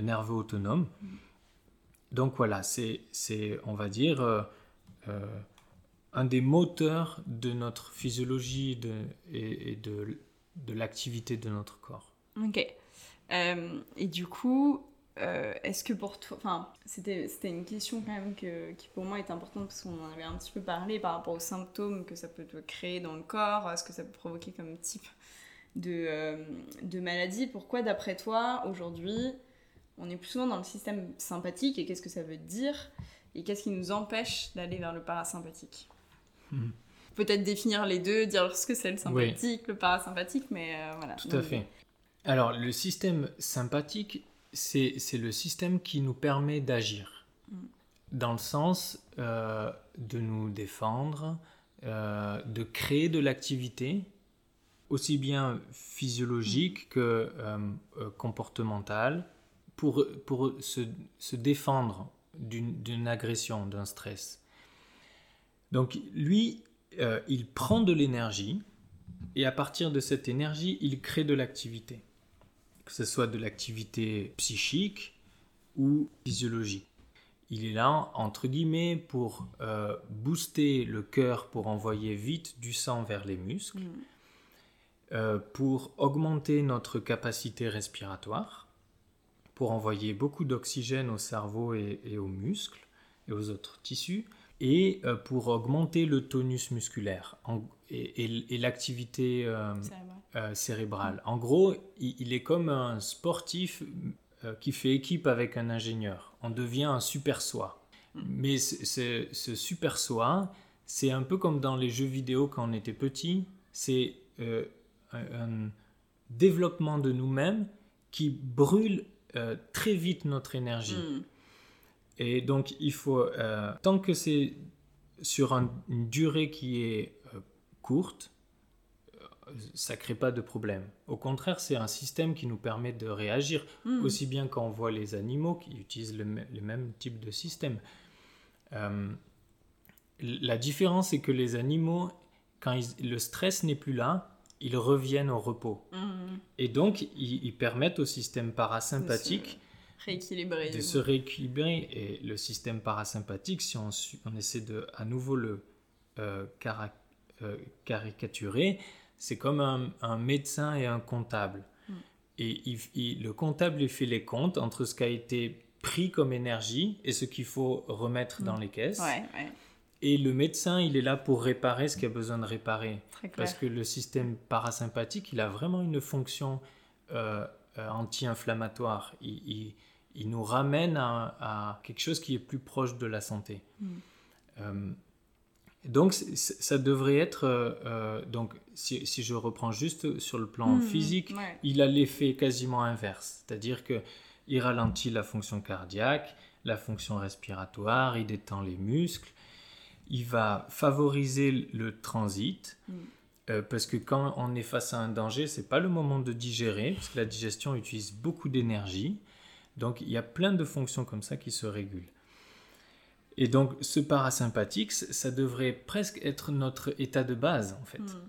nerveux autonome. Donc voilà, c'est, on va dire, un des moteurs de notre physiologie et, de, de l'activité de notre corps. Ok. Euh, et du coup, euh, est-ce que pour toi, enfin, c'était, une question quand même que, qui pour moi est importante parce qu'on en avait un petit peu parlé par rapport aux symptômes que ça peut te créer dans le corps, ce que ça peut provoquer comme type de, euh, de maladie? Pourquoi, d'après toi, aujourd'hui, on est plus souvent dans le système sympathique et qu'est-ce que ça veut dire? Et qu'est-ce qui nous empêche d'aller vers le parasympathique? Hmm. Peut-être définir les deux, dire ce que c'est le sympathique, le parasympathique, mais euh, voilà. Tout à fait. Alors, le système sympathique, c'est le système qui nous permet d'agir, hmm. dans le sens euh, de nous défendre, euh, de créer de l'activité, aussi bien physiologique hmm. que comportementale, pour, pour se, se défendre d'une agression, d'un stress. Donc lui, euh, il prend de l'énergie et à partir de cette énergie, il crée de l'activité. Que ce soit de l'activité psychique ou physiologique. Il est là, entre guillemets, pour euh, booster le cœur, pour envoyer vite du sang vers les muscles, mm. euh, pour augmenter notre capacité respiratoire, pour envoyer beaucoup d'oxygène au cerveau et, et aux muscles et aux autres tissus, et euh, pour augmenter le tonus musculaire et, l'activité euh, euh, cérébrale. En gros, il, est comme un sportif qui fait équipe avec un ingénieur. On devient un super soi. Mais ce, super soi, c'est un peu comme dans les jeux vidéo quand on était petit. C'est un développement de nous-mêmes qui brûle très vite notre énergie. Mm. Et donc, il faut, euh, tant que c'est sur une durée qui est euh, courte, euh, ça ne crée pas de problème. Au contraire, c'est un système qui nous permet de réagir, hmm. aussi bien quand on voit les animaux qui utilisent le, même type de système. la différence, c'est que les animaux, quand le stress n'est plus là, ils reviennent au repos. Hmm. Et donc, ils, ils, permettent au système parasympathique de se rééquilibrer. Et le système parasympathique, si on, on essaie de à nouveau le euh, euh, caricaturer, c'est comme un, médecin et un comptable. Mm. Et le comptable il fait les comptes entre ce qui a été pris comme énergie et ce qu'il faut remettre dans mm. les caisses. Et le médecin, il est là pour réparer ce qu'il a besoin de réparer. Parce que le système parasympathique, il a vraiment une fonction euh, anti-inflammatoire. il, il nous ramène à, quelque chose qui est plus proche de la santé. Mm. Euh, donc ça devrait être, euh, euh, donc si, je reprends juste sur le plan mm, physique, il a l'effet quasiment inverse, c'est-à-dire que il ralentit la fonction cardiaque, la fonction respiratoire, il détend les muscles, il va favoriser le transit. Mm. parce que quand on est face à un danger, c'est pas le moment de digérer, parce que la digestion utilise beaucoup d'énergie. Donc il y a plein de fonctions comme ça qui se régulent. Et donc ce parasympathique, ça devrait presque être notre état de base en fait, hmm.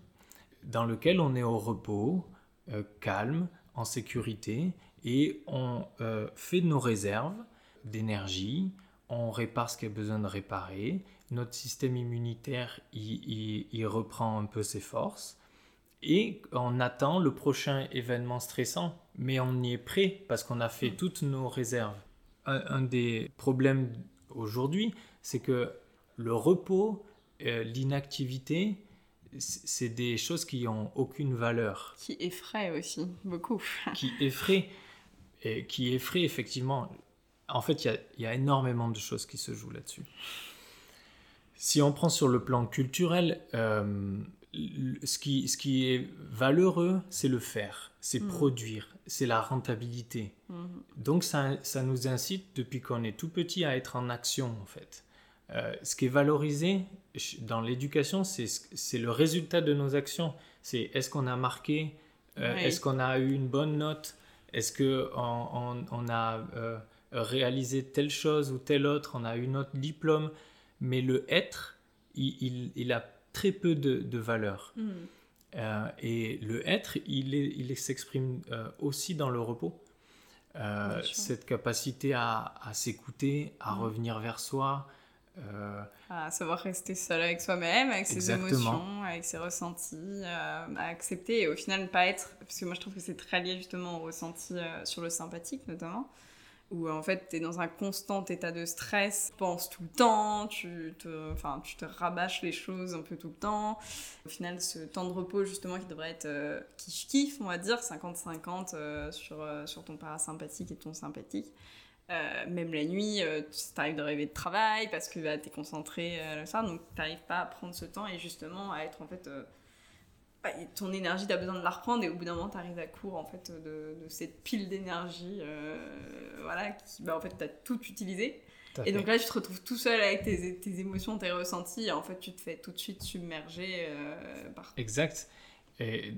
dans lequel on est au repos, euh, calme, en sécurité, et on euh, fait nos réserves d'énergie, on répare ce qu'il y a besoin de réparer, notre système immunitaire il reprend un peu ses forces, et on attend le prochain événement stressant, mais on y est prêt parce qu'on a fait toutes nos réserves. Un, des problèmes aujourd'hui, c'est que le repos, euh, l'inactivité, c'est des choses qui ont aucune valeur. Qui effraient aussi beaucoup. qui effraient, et qui effraient effectivement. En fait, il y, a énormément de choses qui se jouent là-dessus. Si on prend sur le plan culturel, euh, ce qui, ce qui est valeureux, c'est le faire, c'est mm. produire, c'est la rentabilité. Mm-hmm. Donc ça, ça, nous incite depuis qu'on est tout petit à être en action en fait. Euh, ce qui est valorisé dans l'éducation, c'est le résultat de nos actions. C'est est-ce qu'on a marqué, euh, est-ce qu'on a eu une bonne note, est-ce qu'on on, on, a euh, réalisé telle chose ou telle autre, on a eu notre diplôme? Mais le être, il, il, il a très peu de, valeur. Hmm. Euh, et le être, il, il s'exprime euh, aussi dans le repos. Euh, cette capacité à, s'écouter, à hmm. revenir vers soi. À savoir rester seul avec soi-même, avec ses émotions, avec ses ressentis, à accepter et au final ne pas être. Parce que moi je trouve que c'est très lié justement au ressenti sur le sympathique notamment où en fait tu es dans un constant état de stress, tu penses tout le temps, tu te, enfin, tu te rabâches les choses un peu tout le temps. Au final, ce temps de repos justement qui devrait être euh, kiff-kiff, on va dire, 50-50 euh, sur, euh, sur ton parasympathique et ton sympathique. même la nuit, tu arrives de rêver de travail parce que bah, tu es concentré ça, donc tu n'arrives pas à prendre ce temps et justement à être en fait ton énergie, tu as besoin de la reprendre et au bout d'un moment, tu arrives à court en fait, de, cette pile d'énergie euh, voilà, qui, bah, en fait, tu as tout utilisé. et donc là, tu te retrouves tout seul avec tes, tes, émotions, tes ressentis, et en fait, tu te fais tout de suite submerger euh, par... Exact. Et,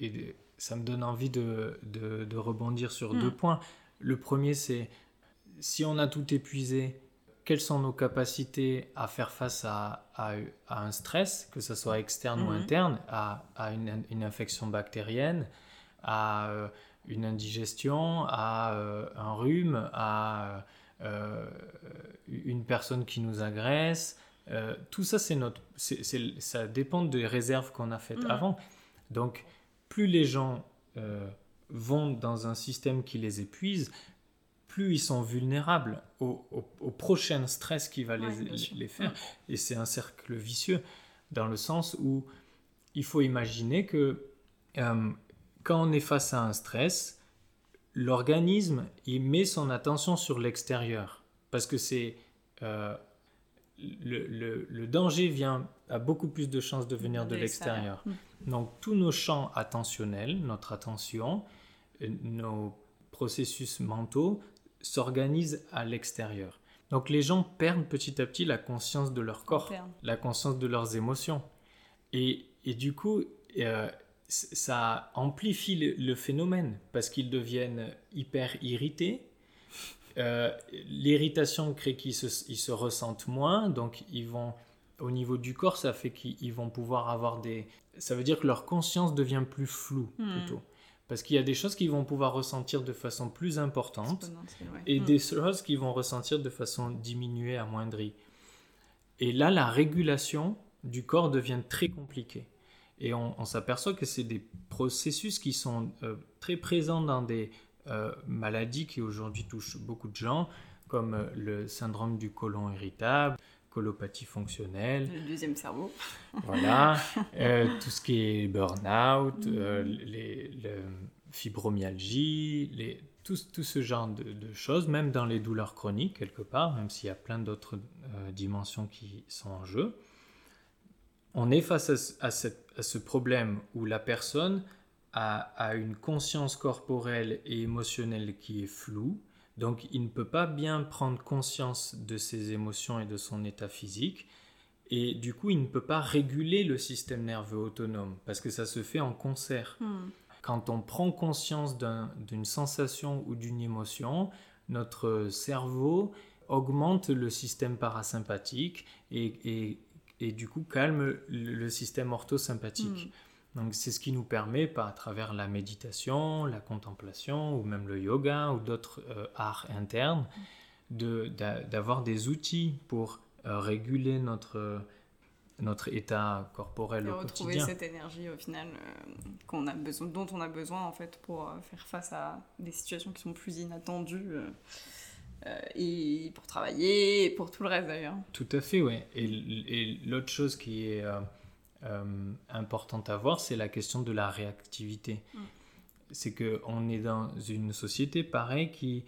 et, ça me donne envie de, de, rebondir sur deux hmm. points. Le premier, c'est si on a tout épuisé, quelles sont nos capacités à faire face à, à, un stress, que ce soit externe ou mhm. interne, à, à une, une, infection bactérienne, à euh, une indigestion, à euh, un rhume, à euh, une personne qui nous agresse. tout ça, c'est notre, ça dépend des réserves qu'on a faites avant. Donc, plus les gens vont dans un système qui les épuise, plus ils sont vulnérables au, prochain stress qui va les, les, faire. Et c'est un cercle vicieux dans le sens où il faut imaginer que euh, quand on est face à un stress, l'organisme il met son attention sur l'extérieur parce que c'est euh, le, le, danger vient a beaucoup plus de chances de venir de l'extérieur. Mm. Donc tous nos champs attentionnels, notre attention, euh, nos processus mentaux s'organisent à l'extérieur. Donc les gens perdent petit à petit la conscience de leur corps, la conscience de leurs émotions. Et, et du coup, euh, ça amplifie le, phénomène parce qu'ils deviennent hyper irrités. Euh, l'irritation crée qu'ils se, ils se ressentent moins, donc ils vont au niveau du corps, ça fait qu'ils vont pouvoir avoir des... Ça veut dire que leur conscience devient plus floue hmm. plutôt. Parce qu'il y a des choses qu'ils vont pouvoir ressentir de façon plus importante et hmm. des choses qu'ils vont ressentir de façon diminuée, amoindrie. Et là, la régulation du corps devient très compliquée. Et on, s'aperçoit que c'est des processus qui sont euh, très présents dans des euh, maladies qui aujourd'hui touchent beaucoup de gens, comme euh, le syndrome du côlon irritable, colopathie fonctionnelle. Le deuxième cerveau. Voilà. Euh, tout ce qui est burn-out, euh, les, fibromyalgie, les, tout, tout, ce genre de, choses, même dans les douleurs chroniques quelque part, même s'il y a plein d'autres euh, dimensions qui sont en jeu. On est face à, à, cette, à ce problème où la personne a, a, une conscience corporelle et émotionnelle qui est floue, donc il ne peut pas bien prendre conscience de ses émotions et de son état physique. Et du coup, il ne peut pas réguler le système nerveux autonome parce que ça se fait en concert. Hmm. Quand on prend conscience d'une sensation ou d'une émotion, notre cerveau augmente le système parasympathique et, du coup calme le, système orthosympathique. Hmm. Donc c'est ce qui nous permet, pas à travers la méditation, la contemplation ou même le yoga ou d'autres euh, arts internes, d'avoir des outils pour euh, réguler notre, notre état corporel au retrouver cette énergie au final euh, qu'on a besoin, dont on a besoin en fait pour faire face à des situations qui sont plus inattendues. et pour travailler, et pour tout le reste d'ailleurs. Tout à fait, oui. Et, et l'autre chose qui est euh, importante à voir, c'est la question de la réactivité. Mm. C'est qu'on est dans une société, pareil, qui,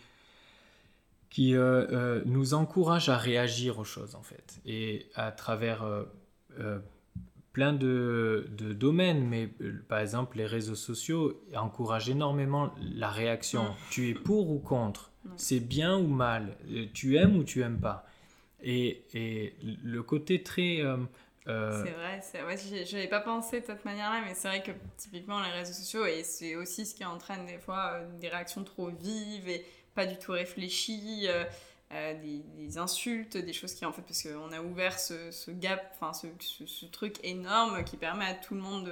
qui euh, euh, nous encourage à réagir aux choses, en fait. Et à travers plein de, de, domaines, mais par exemple, les réseaux sociaux encouragent énormément la réaction. Mm. Tu es pour ou contre? Mm. C'est bien ou mal? Tu aimes ou tu aimes pas? Et, et, le côté très euh, c'est vrai, c'est ouais, je n'avais pas pensé de cette manière-là, mais c'est vrai que typiquement les réseaux sociaux, et c'est aussi ce qui entraîne des fois euh, des réactions trop vives et pas du tout réfléchies. Euh, des, insultes, des choses qui en fait, parce qu'on a ouvert ce, gap, enfin ce, truc énorme qui permet à tout le monde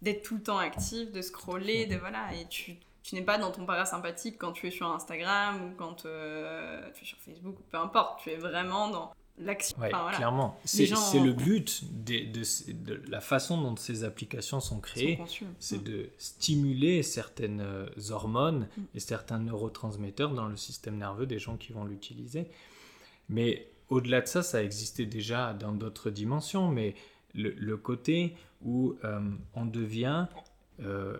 d'être tout le temps actif, de scroller, de voilà, et tu, n'es pas dans ton parasympathique quand tu es sur Instagram ou quand tu es sur Facebook, peu importe, tu es vraiment dans l'action. clairement. C'est le but de, de, la façon dont ces applications sont créées. C'est mm. de stimuler certaines euh, hormones mm. et certains neurotransmetteurs dans le système nerveux des gens qui vont l'utiliser. Mais au-delà de ça, ça existait déjà dans d'autres dimensions, mais le, côté où euh, on devient euh,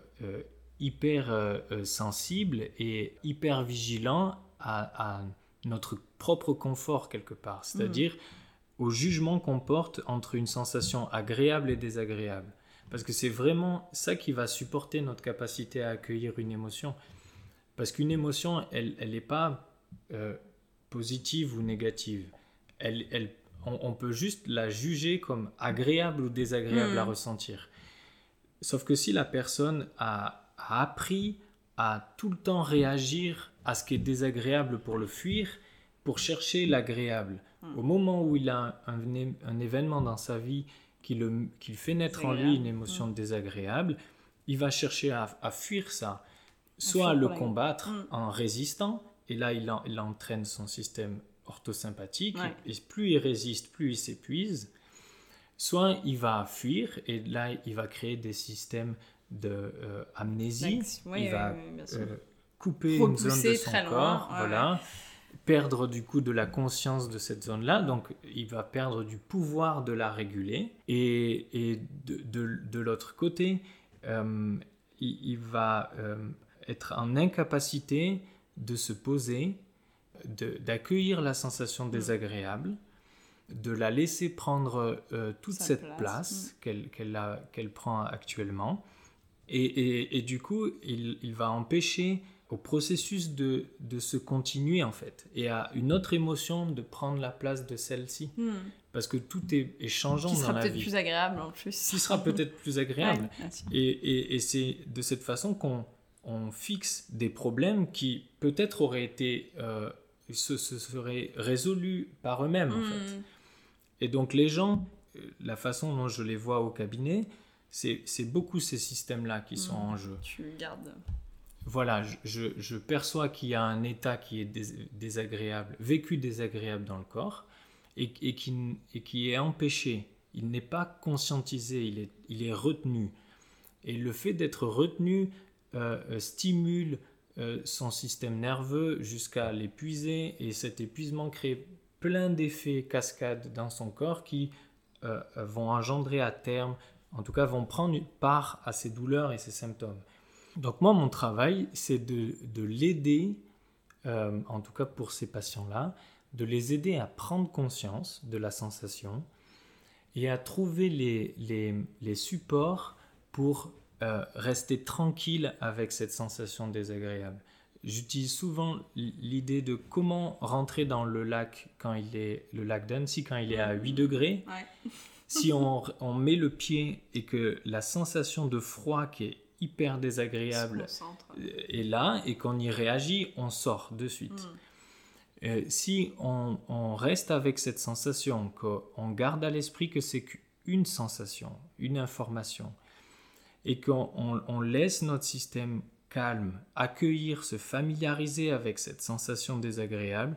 hyper sensible et hyper vigilant à, à notre propre confort quelque part, c'est-à-dire au jugement qu'on porte entre une sensation agréable et désagréable. Parce que c'est vraiment ça qui va supporter notre capacité à accueillir une émotion. Parce qu'une émotion, elle n'est pas euh, positive ou négative. Elle, elle, on, peut juste la juger comme agréable ou désagréable à hmm. ressentir. Sauf que si la personne a, a appris à tout le temps réagir à ce qui est désagréable pour le fuir, pour chercher l'agréable. Hmm. Au moment où il a un, événement dans sa vie qui, le, qui fait naître en lui une émotion hmm. désagréable, il va chercher à, fuir ça, soit le combattre hmm. en résistant, et là il, il, entraîne son système orthosympathique, et plus il résiste, plus il s'épuise, soit il va fuir, et là il va créer des systèmes d'amnésie, de, euh, il va euh, couper une zone de son corps, voilà perdre du coup de la conscience de cette zone-là, donc il va perdre du pouvoir de la réguler. Et, de, l'autre côté, euh, il, va euh, être en incapacité de se poser, d'accueillir la sensation désagréable, de la laisser prendre euh, toute cette place, mm. qu'elle prend actuellement. Et, du coup, il, il va empêcher au processus de, de, se continuer en fait et à une autre émotion de prendre la place de celle-ci. Hmm. parce que tout est, est changeant qui sera peut-être plus agréable en plus. Qui sera peut-être plus agréable. Et, et, et c'est de cette façon qu'on on fixe des problèmes qui peut-être auraient été euh, se, seraient résolus par eux-mêmes en fait. Hmm. et donc les gens euh, la façon dont je les vois au cabinet c'est beaucoup ces systèmes là qui sont hmm. en jeu. Tu gardes voilà, je, perçois qu'il y a un état qui est désagréable, vécu désagréable dans le corps, et, qui, est empêché. Il n'est pas conscientisé, il est, retenu. Et le fait d'être retenu euh, euh, stimule euh, son système nerveux jusqu'à l'épuiser, et cet épuisement crée plein d'effets cascades dans son corps qui vont engendrer à terme, en tout cas vont prendre part à ces douleurs et ces symptômes. Donc moi, mon travail, c'est de, l'aider, euh, en tout cas pour ces patients-là, de les aider à prendre conscience de la sensation et à trouver les, supports pour euh, rester tranquille avec cette sensation désagréable. J'utilise souvent l'idée de comment rentrer dans le lac quand il est le lac d'Annecy quand il est à 8 degrés. si on, on, met le pied et que la sensation de froid qui est hyper désagréable est là et qu'on y réagit, on sort de suite. Hmm. Euh, si on, reste avec cette sensation, qu'on garde à l'esprit que c'est qu'une sensation, une information, et qu'on laisse notre système calme accueillir, se familiariser avec cette sensation désagréable,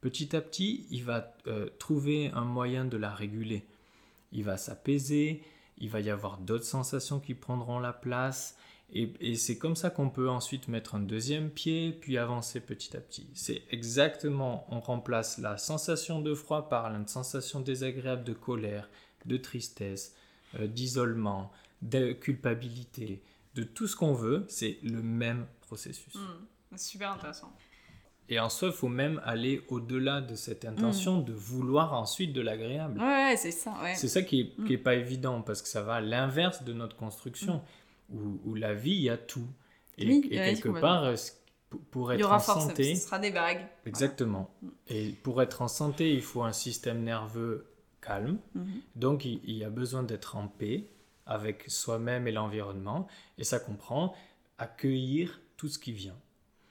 petit à petit, il va euh, trouver un moyen de la réguler. Il va s'apaiser, il va y avoir d'autres sensations qui prendront la place. Et, c'est comme ça qu'on peut ensuite mettre un deuxième pied, puis avancer petit à petit. C'est exactement, on remplace la sensation de froid par une sensation désagréable de colère, de tristesse, euh, d'isolement, de culpabilité, de tout ce qu'on veut, c'est le même processus. Hmm. super intéressant. Et en soi, il faut même aller au-delà de cette intention mm. de vouloir ensuite de l'agréable. Ouais, c'est ça. C'est ça qui n'est mm. pas évident parce que ça va à l'inverse de notre construction, mm. où, la vie, il y a tout. Et, quelque part, pour être en santé. Ce sera des vagues. Exactement. Et pour être en santé, il faut un système nerveux calme. Mm-hmm. Donc, il, il y a besoin d'être en paix avec soi-même et l'environnement. Et ça comprend accueillir tout ce qui vient.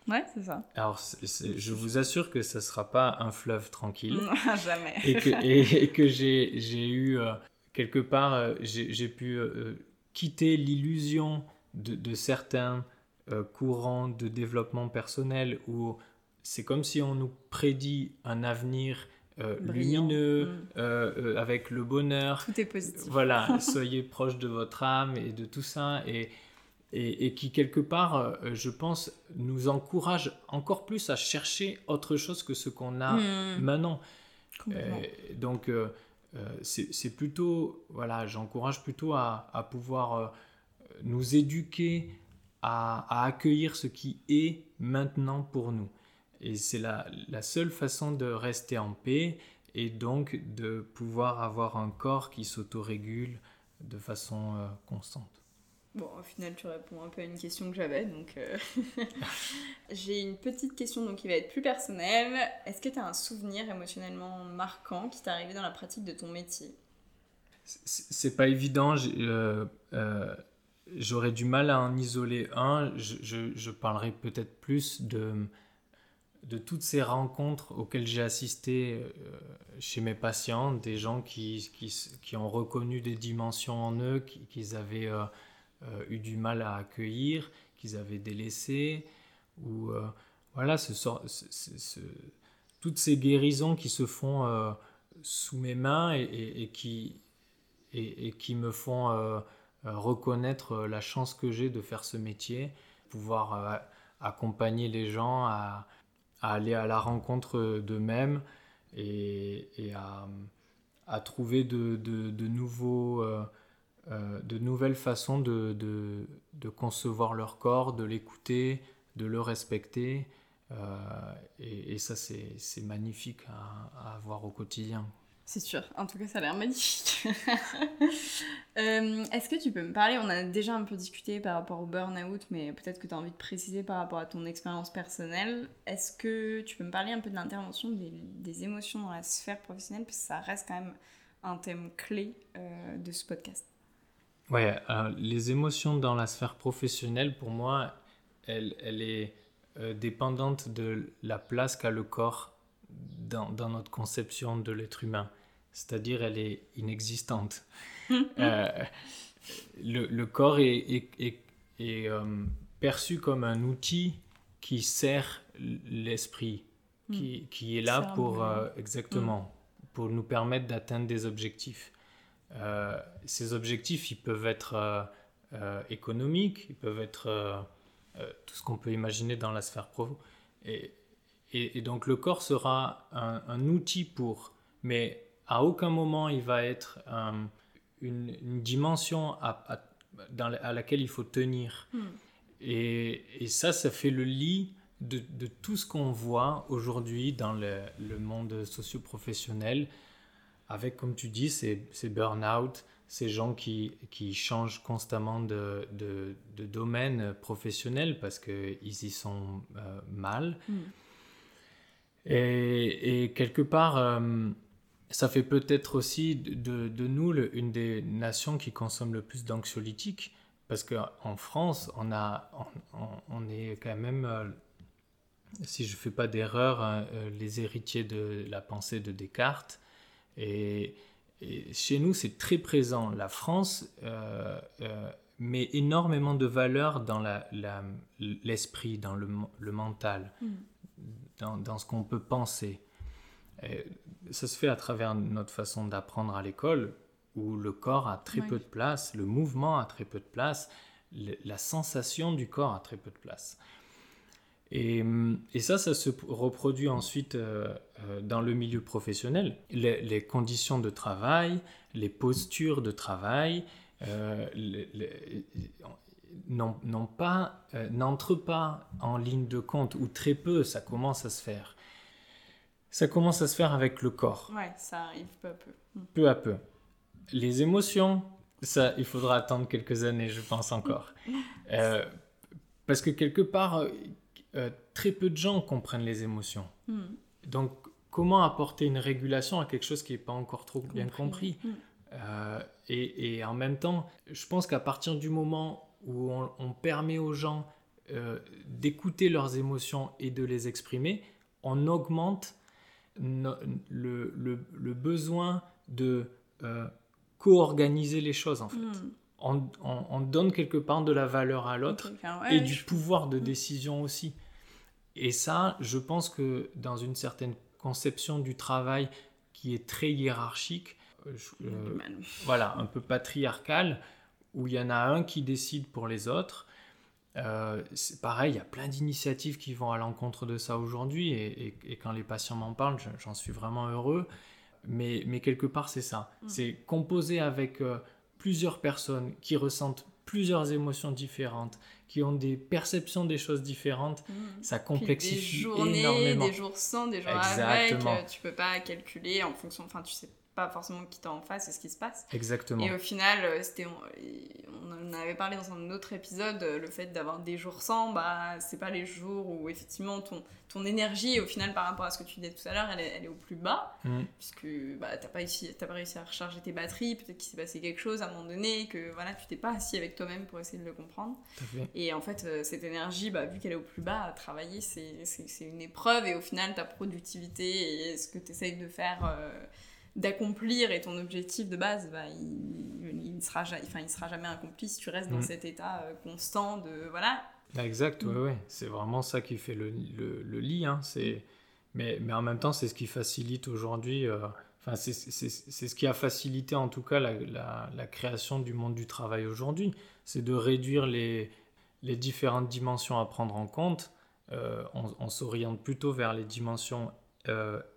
Ouais, c'est ça. Alors, je vous assure que ça ne sera pas un fleuve tranquille. Jamais. Et que, et, que j'ai eu, euh, quelque part, euh, j'ai pu euh, quitter l'illusion de, de, certains courants de développement personnel où c'est comme si on nous prédit un avenir lumineux, mm. avec le bonheur. Tout est positif. Voilà, soyez proche de votre âme et de tout ça. Et, et, qui quelque part, euh, je pense, nous encourage encore plus à chercher autre chose que ce qu'on a hmm. maintenant. Euh, donc, euh, c'est plutôt, voilà, j'encourage plutôt à, pouvoir nous éduquer à, accueillir ce qui est maintenant pour nous. Et c'est la, la, seule façon de rester en paix et donc de pouvoir avoir un corps qui s'autorégule de façon constante. Bon, au final, tu réponds un peu à une question que j'avais, donc euh, j'ai une petite question donc, qui va être plus personnelle. Est-ce que tu as un souvenir émotionnellement marquant qui t'est arrivé dans la pratique de ton métier? C'est pas évident, euh, euh, j'aurais du mal à en isoler un. Je, je, parlerai peut-être plus de, de toutes ces rencontres auxquelles j'ai assisté chez mes patients, des gens qui, qui, qui, ont reconnu des dimensions en eux, qu'ils avaient eu du mal à accueillir, qu'ils avaient délaissé, ou euh, voilà, ce toutes ces guérisons qui se font euh, sous mes mains et, qui, et, qui me font reconnaître la chance que j'ai de faire ce métier, pouvoir accompagner les gens à, aller à la rencontre d'eux-mêmes et, à, à, trouver de, nouveaux euh, de nouvelles façons de, de, concevoir leur corps, de l'écouter, de le respecter. Euh, et, ça, c'est magnifique à, à, avoir au quotidien. C'est sûr, en tout cas ça a l'air magnifique. Euh, est-ce que tu peux me parler, on a déjà un peu discuté par rapport au burn-out, mais peut-être que tu as envie de préciser par rapport à ton expérience personnelle. Est-ce que tu peux me parler un peu de l'intervention des, des, émotions dans la sphère professionnelle, parce que ça reste quand même un thème clé de ce podcast? Ouais, les émotions dans la sphère professionnelle, pour moi, elle, elle est euh, dépendante de la place qu'a le corps dans, dans, notre conception de l'être humain. C'est-à-dire, elle est inexistante. Euh, le, le, corps est, est, est, euh, perçu comme un outil qui sert l'esprit, qui, hmm. qui, est là pour, exactement, hmm. pour nous permettre d'atteindre des objectifs. Euh, ces objectifs, ils peuvent être euh, euh, économiques, ils peuvent être tout ce qu'on peut imaginer dans la sphère pro. Et, et, donc le corps sera un, outil pour, mais à aucun moment il va être une, dimension à, dans à laquelle il faut tenir. Hmm. Et, et, ça, ça fait le lit de, de tout ce qu'on voit aujourd'hui dans le, le monde socio-professionnel avec, comme tu dis, ces, ces burn-out, ces gens qui, qui changent constamment de, de, de, domaine professionnel parce qu'ils y sont euh, mal. Hmm. Et, et, quelque part, euh, ça fait peut-être aussi de, de nous une des nations qui consomme le plus d'anxiolytiques parce qu'en France, on, a, on, on, est quand même, euh, si je ne fais pas d'erreur, hein, les héritiers de la pensée de Descartes. Et, chez nous, c'est très présent. La France euh, euh, met énormément de valeur dans l'esprit, la, dans le, le mental, mm. dans, dans, ce qu'on peut penser. ça se fait à travers notre façon d'apprendre à l'école, où le corps a très peu de place, le mouvement a très peu de place, la sensation du corps a très peu de place. Et, et, ça, ça se reproduit ensuite euh, euh, dans le milieu professionnel. Les, conditions de travail, les postures de travail euh, pas, euh, n'entrent pas en ligne de compte, ou très peu, ça commence à se faire. Ça commence à se faire avec le corps. Ouais, ça arrive peu à peu. Hmm. Peu à peu. Les émotions, ça, il faudra attendre quelques années, je pense encore. parce que quelque part euh, très peu de gens comprennent les émotions. Hmm. Donc, comment apporter une régulation à quelque chose qui n'est pas encore trop bien compris hmm. euh, et, en même temps, je pense qu'à partir du moment où on, permet aux gens euh, d'écouter leurs émotions et de les exprimer, on augmente le, le, besoin de euh, co-organiser les choses en fait. Hmm. On, donne quelque part de la valeur à l'autre et du pouvoir de hmm. décision aussi. Et ça, je pense que dans une certaine conception du travail qui est très hiérarchique, euh, voilà, un peu patriarcal, où il y en a un qui décide pour les autres. Euh, c'est pareil, il y a plein d'initiatives qui vont à l'encontre de ça aujourd'hui, et, quand les patients m'en parlent, j'en suis vraiment heureux. Mais, mais quelque part, c'est ça. Mm. C'est composer avec euh, plusieurs personnes qui ressentent plusieurs émotions différentes, qui ont des perceptions des choses différentes, mm. ça complexifie des journées, énormément. Des jours sans, des jours Exactement. avec, tu peux pas calculer en fonction, enfin tu sais pas forcément qui t'es en face et ce qui se passe. Exactement. Et au final, euh, c'était, on en avait parlé dans un autre épisode, euh, le fait d'avoir des jours sans, bah, c'est pas les jours où effectivement ton, ton énergie, au final, par rapport à ce que tu disais tout à l'heure, elle, elle, est au plus bas, mm. puisque bah, t'as pas, réussi, pas réussi à recharger tes batteries, peut-être qu'il s'est passé quelque chose à un moment donné, que voilà, tu t'es pas assis avec toi-même pour essayer de le comprendre. Et en fait, euh, cette énergie, bah, vu qu'elle est au plus bas, à travailler, c'est, une épreuve, et au final, ta productivité et ce que tu essayes de faire d'accomplir et ton objectif de base, bah, il, ne sera, enfin, il sera jamais accompli si tu restes dans mm. cet état euh, constant de voilà. Exact, mm. ouais, c'est vraiment ça qui fait le, le, lit. Hein, c'est, mais, mais en même temps, c'est ce qui facilite aujourd'hui. Euh, enfin, c'est, ce qui a facilité en tout cas la, la, création du monde du travail aujourd'hui. C'est de réduire les, les différentes dimensions à prendre en compte. Euh, on, s'oriente plutôt vers les dimensions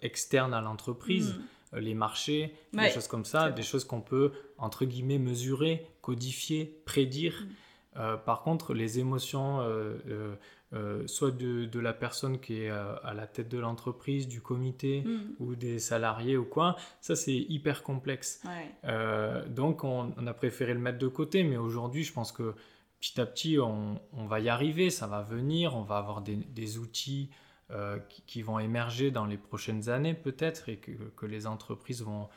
externes à l'entreprise. Mm. Euh, les marchés, des choses comme ça, des choses qu'on peut, entre guillemets, mesurer, codifier, prédire. Mm. Euh, par contre, les émotions, euh, soit de, la personne qui est à la tête de l'entreprise, du comité mm. ou des salariés ou quoi, ça c'est hyper complexe. donc on, a préféré le mettre de côté, mais aujourd'hui je pense que petit à petit on, va y arriver, ça va venir, on va avoir des, des outils euh, qui, vont émerger dans les prochaines années peut-être et que, que, les entreprises vont,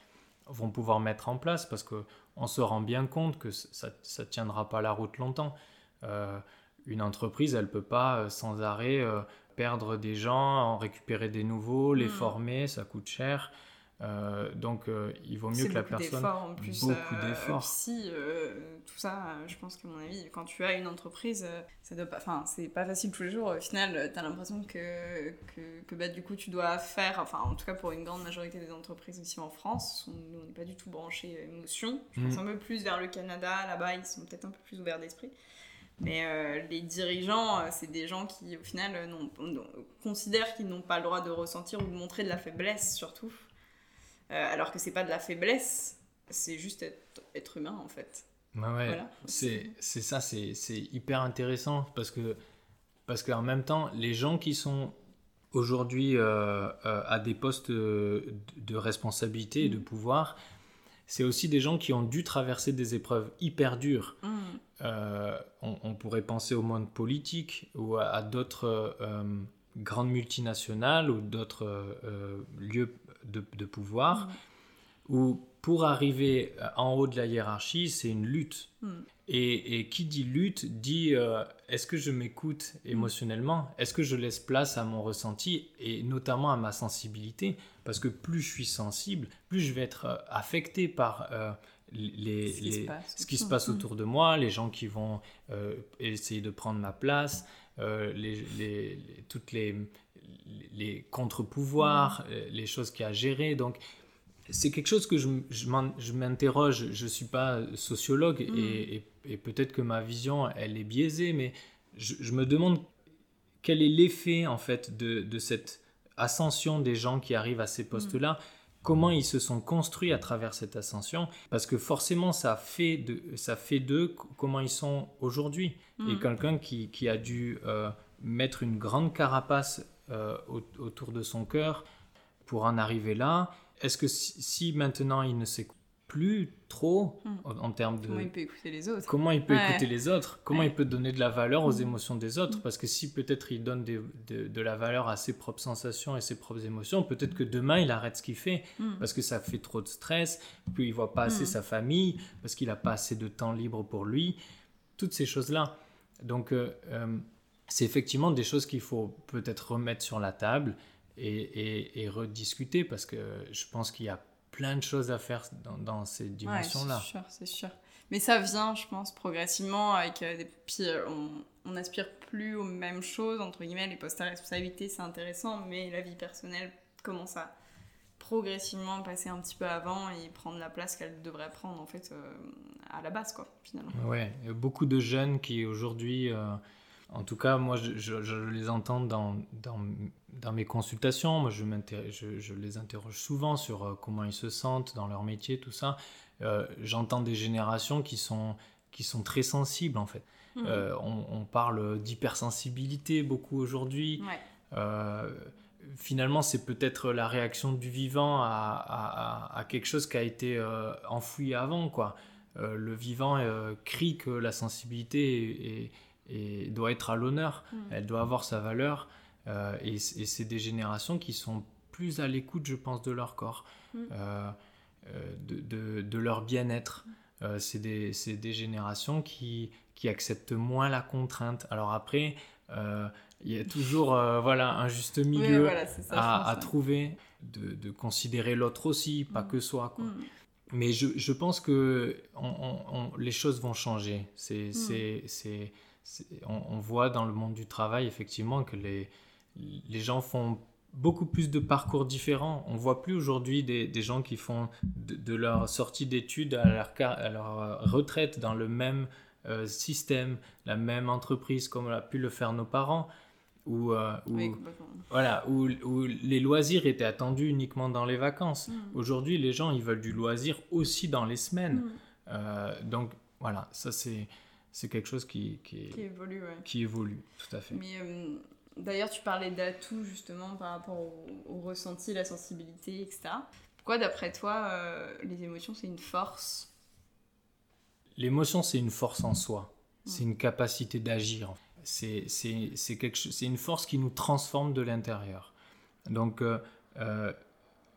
vont pouvoir mettre en place parce qu'on se rend bien compte que ça ne tiendra pas la route longtemps. Euh, une entreprise, elle ne peut pas euh, sans arrêt perdre des gens, en récupérer des nouveaux, les hmm. former, ça coûte cher. Euh, donc euh, il vaut mieux que la personne en plus, beaucoup euh, d'efforts si tout ça je pense qu'à mon avis quand tu as une entreprise ça doit pas enfin c'est pas facile tous les jours au final tu as l'impression que, que, que, bah, du coup tu dois faire enfin en tout cas pour une grande majorité des entreprises ici en France on n'est pas du tout branché émotion je pense mm. un peu plus vers le Canada là-bas ils sont peut-être un peu plus ouverts d'esprit mais les dirigeants, c'est des gens qui, au final, considèrent qu'ils n'ont pas le droit de ressentir ou de montrer de la faiblesse, surtout. Euh, alors que c'est pas de la faiblesse, c'est juste être, humain en fait. ouais, c'est ça, c'est hyper intéressant parce que parce qu'en même temps, les gens qui sont aujourd'hui euh, euh, à des postes de, responsabilité et de mm. pouvoir, c'est aussi des gens qui ont dû traverser des épreuves hyper dures. Mm. On, pourrait penser au monde politique ou à, d'autres grandes multinationales ou d'autres lieux de, pouvoir, mm. où pour arriver euh, en haut de la hiérarchie, c'est une lutte. Mm. Et, qui dit lutte dit euh, est-ce que je m'écoute émotionnellement? Est-ce que je laisse place à mon ressenti? Et notamment à ma sensibilité Parce que plus je suis sensible, plus je vais être euh, affecté par les, ce, qui se passe mm. autour de moi, les gens qui vont essayer de prendre ma place, les, toutes les, les contre-pouvoirs, mm. euh, les choses qu'il y a à gérer. Donc, c'est quelque chose que je, je m'interroge. Je ne suis pas sociologue mm. et, peut-être que ma vision, elle est biaisée, mais je, me demande quel est l'effet, en fait, de, cette ascension des gens qui arrivent à ces postes-là. Mm. Comment ils se sont construits à travers cette ascension Parce que forcément, ça fait de, ça fait d'eux comment ils sont aujourd'hui. Et quelqu'un qui, qui, a dû euh, mettre une grande carapace euh, autour de son cœur pour en arriver là Est-ce que si, maintenant il ne s'écoute plus trop hmm. en, termes de... Comment il peut écouter les autres. Comment il peut écouter les autres? Comment il peut donner de la valeur aux hmm. émotions des autres? Hmm. Parce que si peut-être il donne de, la valeur à ses propres sensations et ses propres émotions, peut-être que demain il arrête ce qu'il fait. Parce que ça fait trop de stress, puis il voit pas assez sa famille, parce qu'il a pas assez de temps libre pour lui, toutes ces choses-là. Donc... Euh, euh, c'est effectivement des choses qu'il faut peut-être remettre sur la table et, rediscuter parce que je pense qu'il y a plein de choses à faire dans, ces dimensions-là. c'est sûr, c'est sûr. Mais ça vient, je pense, progressivement avec euh, des... Puis on n'aspire plus aux mêmes choses, entre guillemets, les postes à responsabilité, c'est intéressant, mais la vie personnelle commence à progressivement passer un petit peu avant et prendre la place qu'elle devrait prendre, en fait, euh, à la base, quoi, finalement. Ouais, il y a beaucoup de jeunes qui, aujourd'hui... Euh, en tout cas, moi, je, les entends dans, dans, mes consultations. Moi, je, je, je, les interroge souvent sur euh, comment ils se sentent dans leur métier, tout ça. Euh, j'entends des générations qui sont, qui sont très sensibles, en fait. Mmh. Euh, on, parle d'hypersensibilité beaucoup aujourd'hui. finalement, c'est peut-être la réaction du vivant à, à, quelque chose qui a été enfoui avant, quoi. le vivant crie que la sensibilité est et doit être à l'honneur, mm. elle doit avoir sa valeur. Euh, et, c'est des générations qui sont plus à l'écoute, je pense, de leur corps, mm. euh, euh, de, de, leur bien-être. Mm. c'est des, des, générations qui, qui acceptent moins la contrainte. Alors après, il y a toujours voilà, un juste milieu à, à trouver, de, de considérer l'autre aussi, pas que soi. Quoi. Mais je, je, pense que on, les choses vont changer. C'est on, voit dans le monde du travail effectivement que les, les gens font beaucoup plus de parcours différents. On voit plus aujourd'hui des, gens qui font de, leur sortie d'études à leur, à leur retraite dans le même euh, système, la même entreprise comme on a pu le faire nos parents. Où, euh, voilà, où, les loisirs étaient attendus uniquement dans les vacances. Mm. Aujourd'hui, les gens, ils veulent du loisir aussi dans les semaines. Mm. Euh, donc, voilà, ça c'est c'est quelque chose qui, qui, évolue. Qui évolue, tout à fait. Mais euh, d'ailleurs, tu parlais d'atouts justement par rapport au, ressenti, la sensibilité, etc. Pourquoi, d'après toi, euh, les émotions, c'est une force? L'émotion, c'est une force en soi. C'est une capacité d'agir. C'est une force qui nous transforme de l'intérieur. Donc, euh,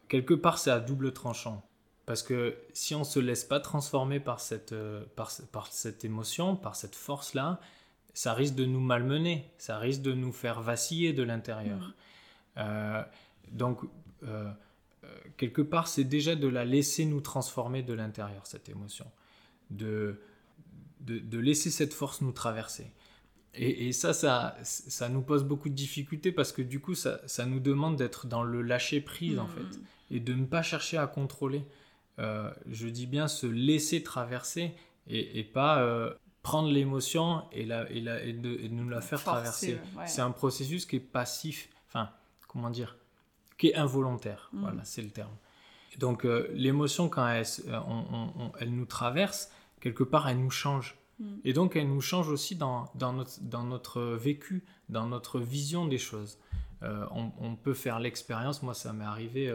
quelque part, c'est à double tranchant. Parce que si on ne se laisse pas transformer par cette, euh, par, par cette émotion, par cette force-là, ça risque de nous malmener, ça risque de nous faire vaciller de l'intérieur. Mm. Euh, donc, euh, quelque part, c'est déjà de la laisser nous transformer de l'intérieur, cette émotion. De, de, de, laisser cette force nous traverser. Et, et, ça, ça, ça nous pose beaucoup de difficultés parce que du coup, ça, ça nous demande d'être dans le lâcher-prise, en mm. fait, et de ne pas chercher à contrôler. Euh, je dis bien se laisser traverser et, pas euh, prendre l'émotion et, la, et, la, et, de, nous la faire traverser. C'est un processus qui est passif, enfin, comment dire, qui est involontaire. Mm. Voilà, c'est le terme. Donc, euh, l'émotion, quand elle, elle, nous traverse, quelque part, elle nous change. Mm. Et donc, elle nous change aussi dans, dans, notre, dans notre vécu, dans notre vision des choses. On, peut faire l'expérience, moi ça m'est arrivé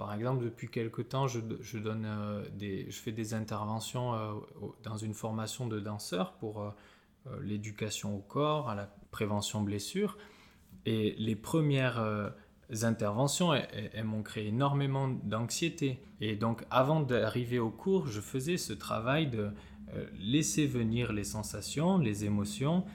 par exemple, depuis quelque temps, je, donne, euh, des, je fais des interventions euh, dans une formation de danseurs pour euh, l'éducation au corps, à la prévention blessure. Et les premières interventions, elles, m'ont créé énormément d'anxiété. Et donc, avant d'arriver au cours, je faisais ce travail de laisser venir les sensations, les émotions,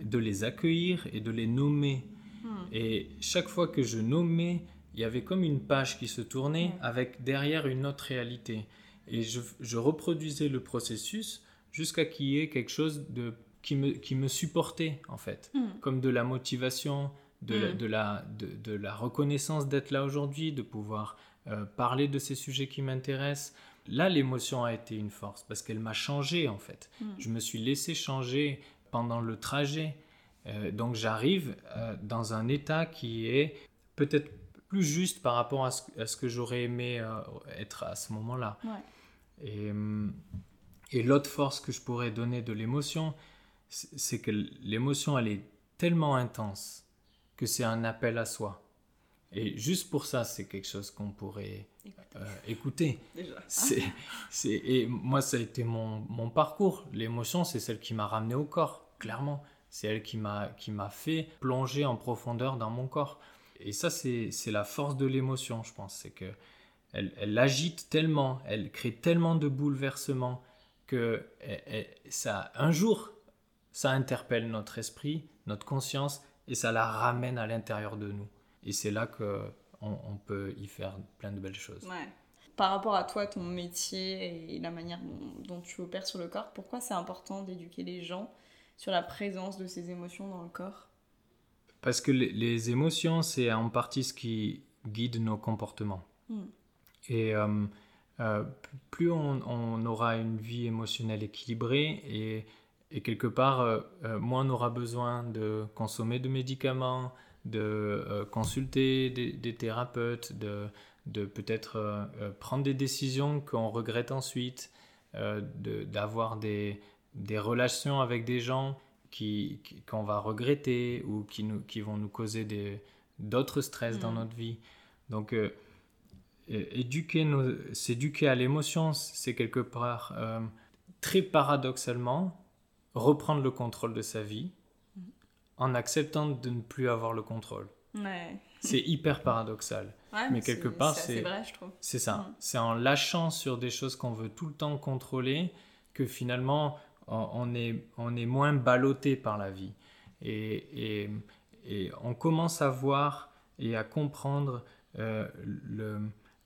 de les accueillir et de les nommer. Hmm. Et chaque fois que je nommais il y avait comme une page qui se tournait avec derrière une autre réalité. Et je, reproduisais le processus jusqu'à qu'il y ait quelque chose de, qui, me, qui me supportait, en fait. Hmm. Comme de la motivation, de, la, hmm. de, la, de, la reconnaissance d'être là aujourd'hui, de pouvoir euh, parler de ces sujets qui m'intéressent. Là, l'émotion a été une force parce qu'elle m'a changé, en fait. Hmm. Je me suis laissé changer pendant le trajet. Euh, donc j'arrive euh, dans un état qui est peut-être plus juste par rapport à ce, que j'aurais aimé euh, être à ce moment-là. Et, hum, et l'autre force que je pourrais donner de l'émotion, c'est que l'émotion, elle est tellement intense que c'est un appel à soi. Et juste pour ça, c'est quelque chose qu'on pourrait écouter. Euh, c'est, et moi, ça a été mon, mon parcours. L'émotion, c'est celle qui m'a ramené au corps, clairement. C'est elle qui m'a fait plonger en profondeur dans mon corps et ça, c'est la force de l'émotion, je pense. C'est que elle, elle, agite tellement, elle crée tellement de bouleversements que ça, un jour, ça interpelle notre esprit, notre conscience, et ça la ramène à l'intérieur de nous. Et c'est là que on, peut y faire plein de belles choses. Ouais. Par rapport à toi, ton métier et la manière dont, tu opères sur le corps, pourquoi c'est important d'éduquer les gens sur la présence de ces émotions dans le corps? Parce que les, émotions, c'est en partie ce qui guide nos comportements. Hmm. Et euh, euh, plus on, aura une vie émotionnelle équilibrée et, quelque part, euh, moins on aura besoin de consommer de médicaments, de consulter des, thérapeutes, de, de peut-être prendre des décisions qu'on regrette ensuite, d'avoir des, des, relations avec des gens qui, qu'on va regretter ou qui, nous, qui vont nous causer d'autres stress dans hmm. notre vie. Donc, éduquer s'éduquer à l'émotion, c'est quelque part euh, très paradoxalement reprendre le contrôle de sa vie en acceptant de ne plus avoir le contrôle. C'est hyper paradoxal. mais quelque part, c'est C'est ça. Mm. C'est en lâchant sur des choses qu'on veut tout le temps contrôler que finalement on est, on est moins ballotté par la vie. Et, et, et, on commence à voir et à comprendre euh, le,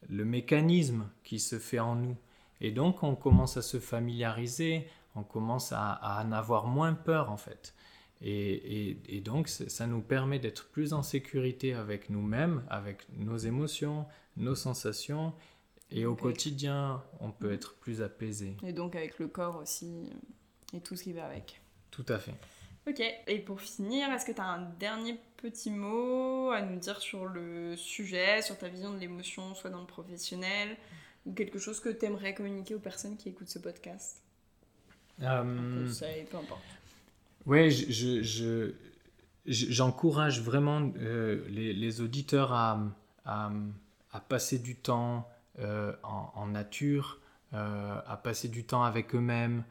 le mécanisme qui se fait en nous. Et donc on commence à se familiariser, on commence à, en avoir moins peur en fait. Et, donc ça nous permet d'être plus en sécurité avec nous-mêmes, avec nos émotions, nos sensations. Et au quotidien, on peut être plus apaisé. Et donc avec le corps aussi, et tout ce qui va avec. Tout à fait. Ok, et pour finir, est-ce que tu as un dernier petit mot à nous dire sur le sujet, sur ta vision de l'émotion, soit dans le professionnel, ou quelque chose que tu aimerais communiquer aux personnes qui écoutent ce podcast? Euh... Ça, peu importe. Ouais, je, j'encourage vraiment euh, les, auditeurs à, à, passer du temps euh, en, en, nature, euh, à passer du temps avec eux-mêmes,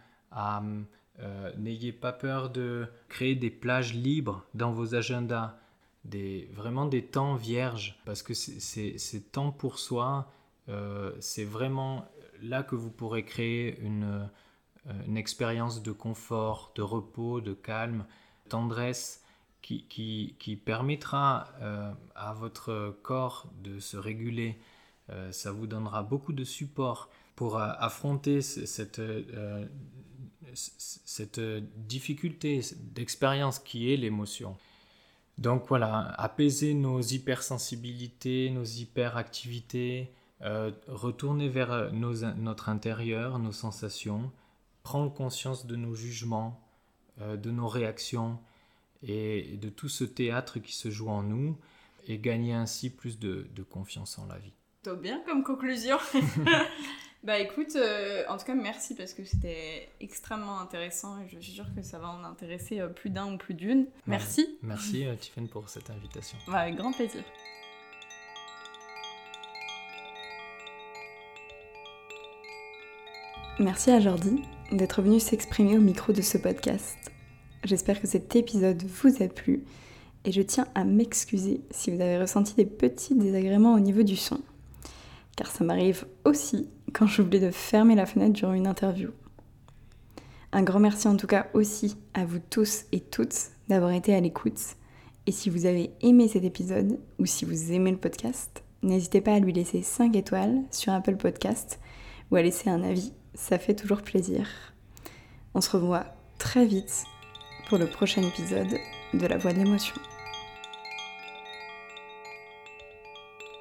euh, n'ayez pas peur de créer des plages libres dans vos agendas, des, vraiment des temps vierges, parce que c'est temps pour soi, euh, c'est vraiment là que vous pourrez créer une, euh, expérience de confort, de repos, de calme, tendresse, qui, qui, qui permettra à votre corps de se réguler. ça vous donnera beaucoup de support pour affronter cette cette difficulté d'expérience qui est l'émotion. Donc voilà, apaiser nos hypersensibilités, nos hyperactivités, euh, retourner vers notre intérieur, nos sensations, prendre conscience de nos jugements, euh, de nos réactions et de tout ce théâtre qui se joue en nous et gagner ainsi plus de, de confiance en la vie. bien comme conclusion. Bah écoute, euh, en tout cas merci parce que c'était extrêmement intéressant et je suis sûre que ça va en intéresser euh, plus d'un ou plus d'une. Merci. merci euh, Tiffany pour cette invitation. Bah, avec grand plaisir. Merci à Jordi d'être venu s'exprimer au micro de ce podcast. J'espère que cet épisode vous a plu et je tiens à m'excuser si vous avez ressenti des petits désagréments au niveau du son car ça m'arrive aussi quand j'oublie de fermer la fenêtre durant une interview. Un grand merci en tout cas aussi à vous tous et toutes d'avoir été à l'écoute. Et si vous avez aimé cet épisode ou si vous aimez le podcast, n'hésitez pas à lui laisser 5 étoiles sur Apple Podcast ou à laisser un avis, ça fait toujours plaisir. On se revoit très vite pour le prochain épisode de La Voix de l'émotion.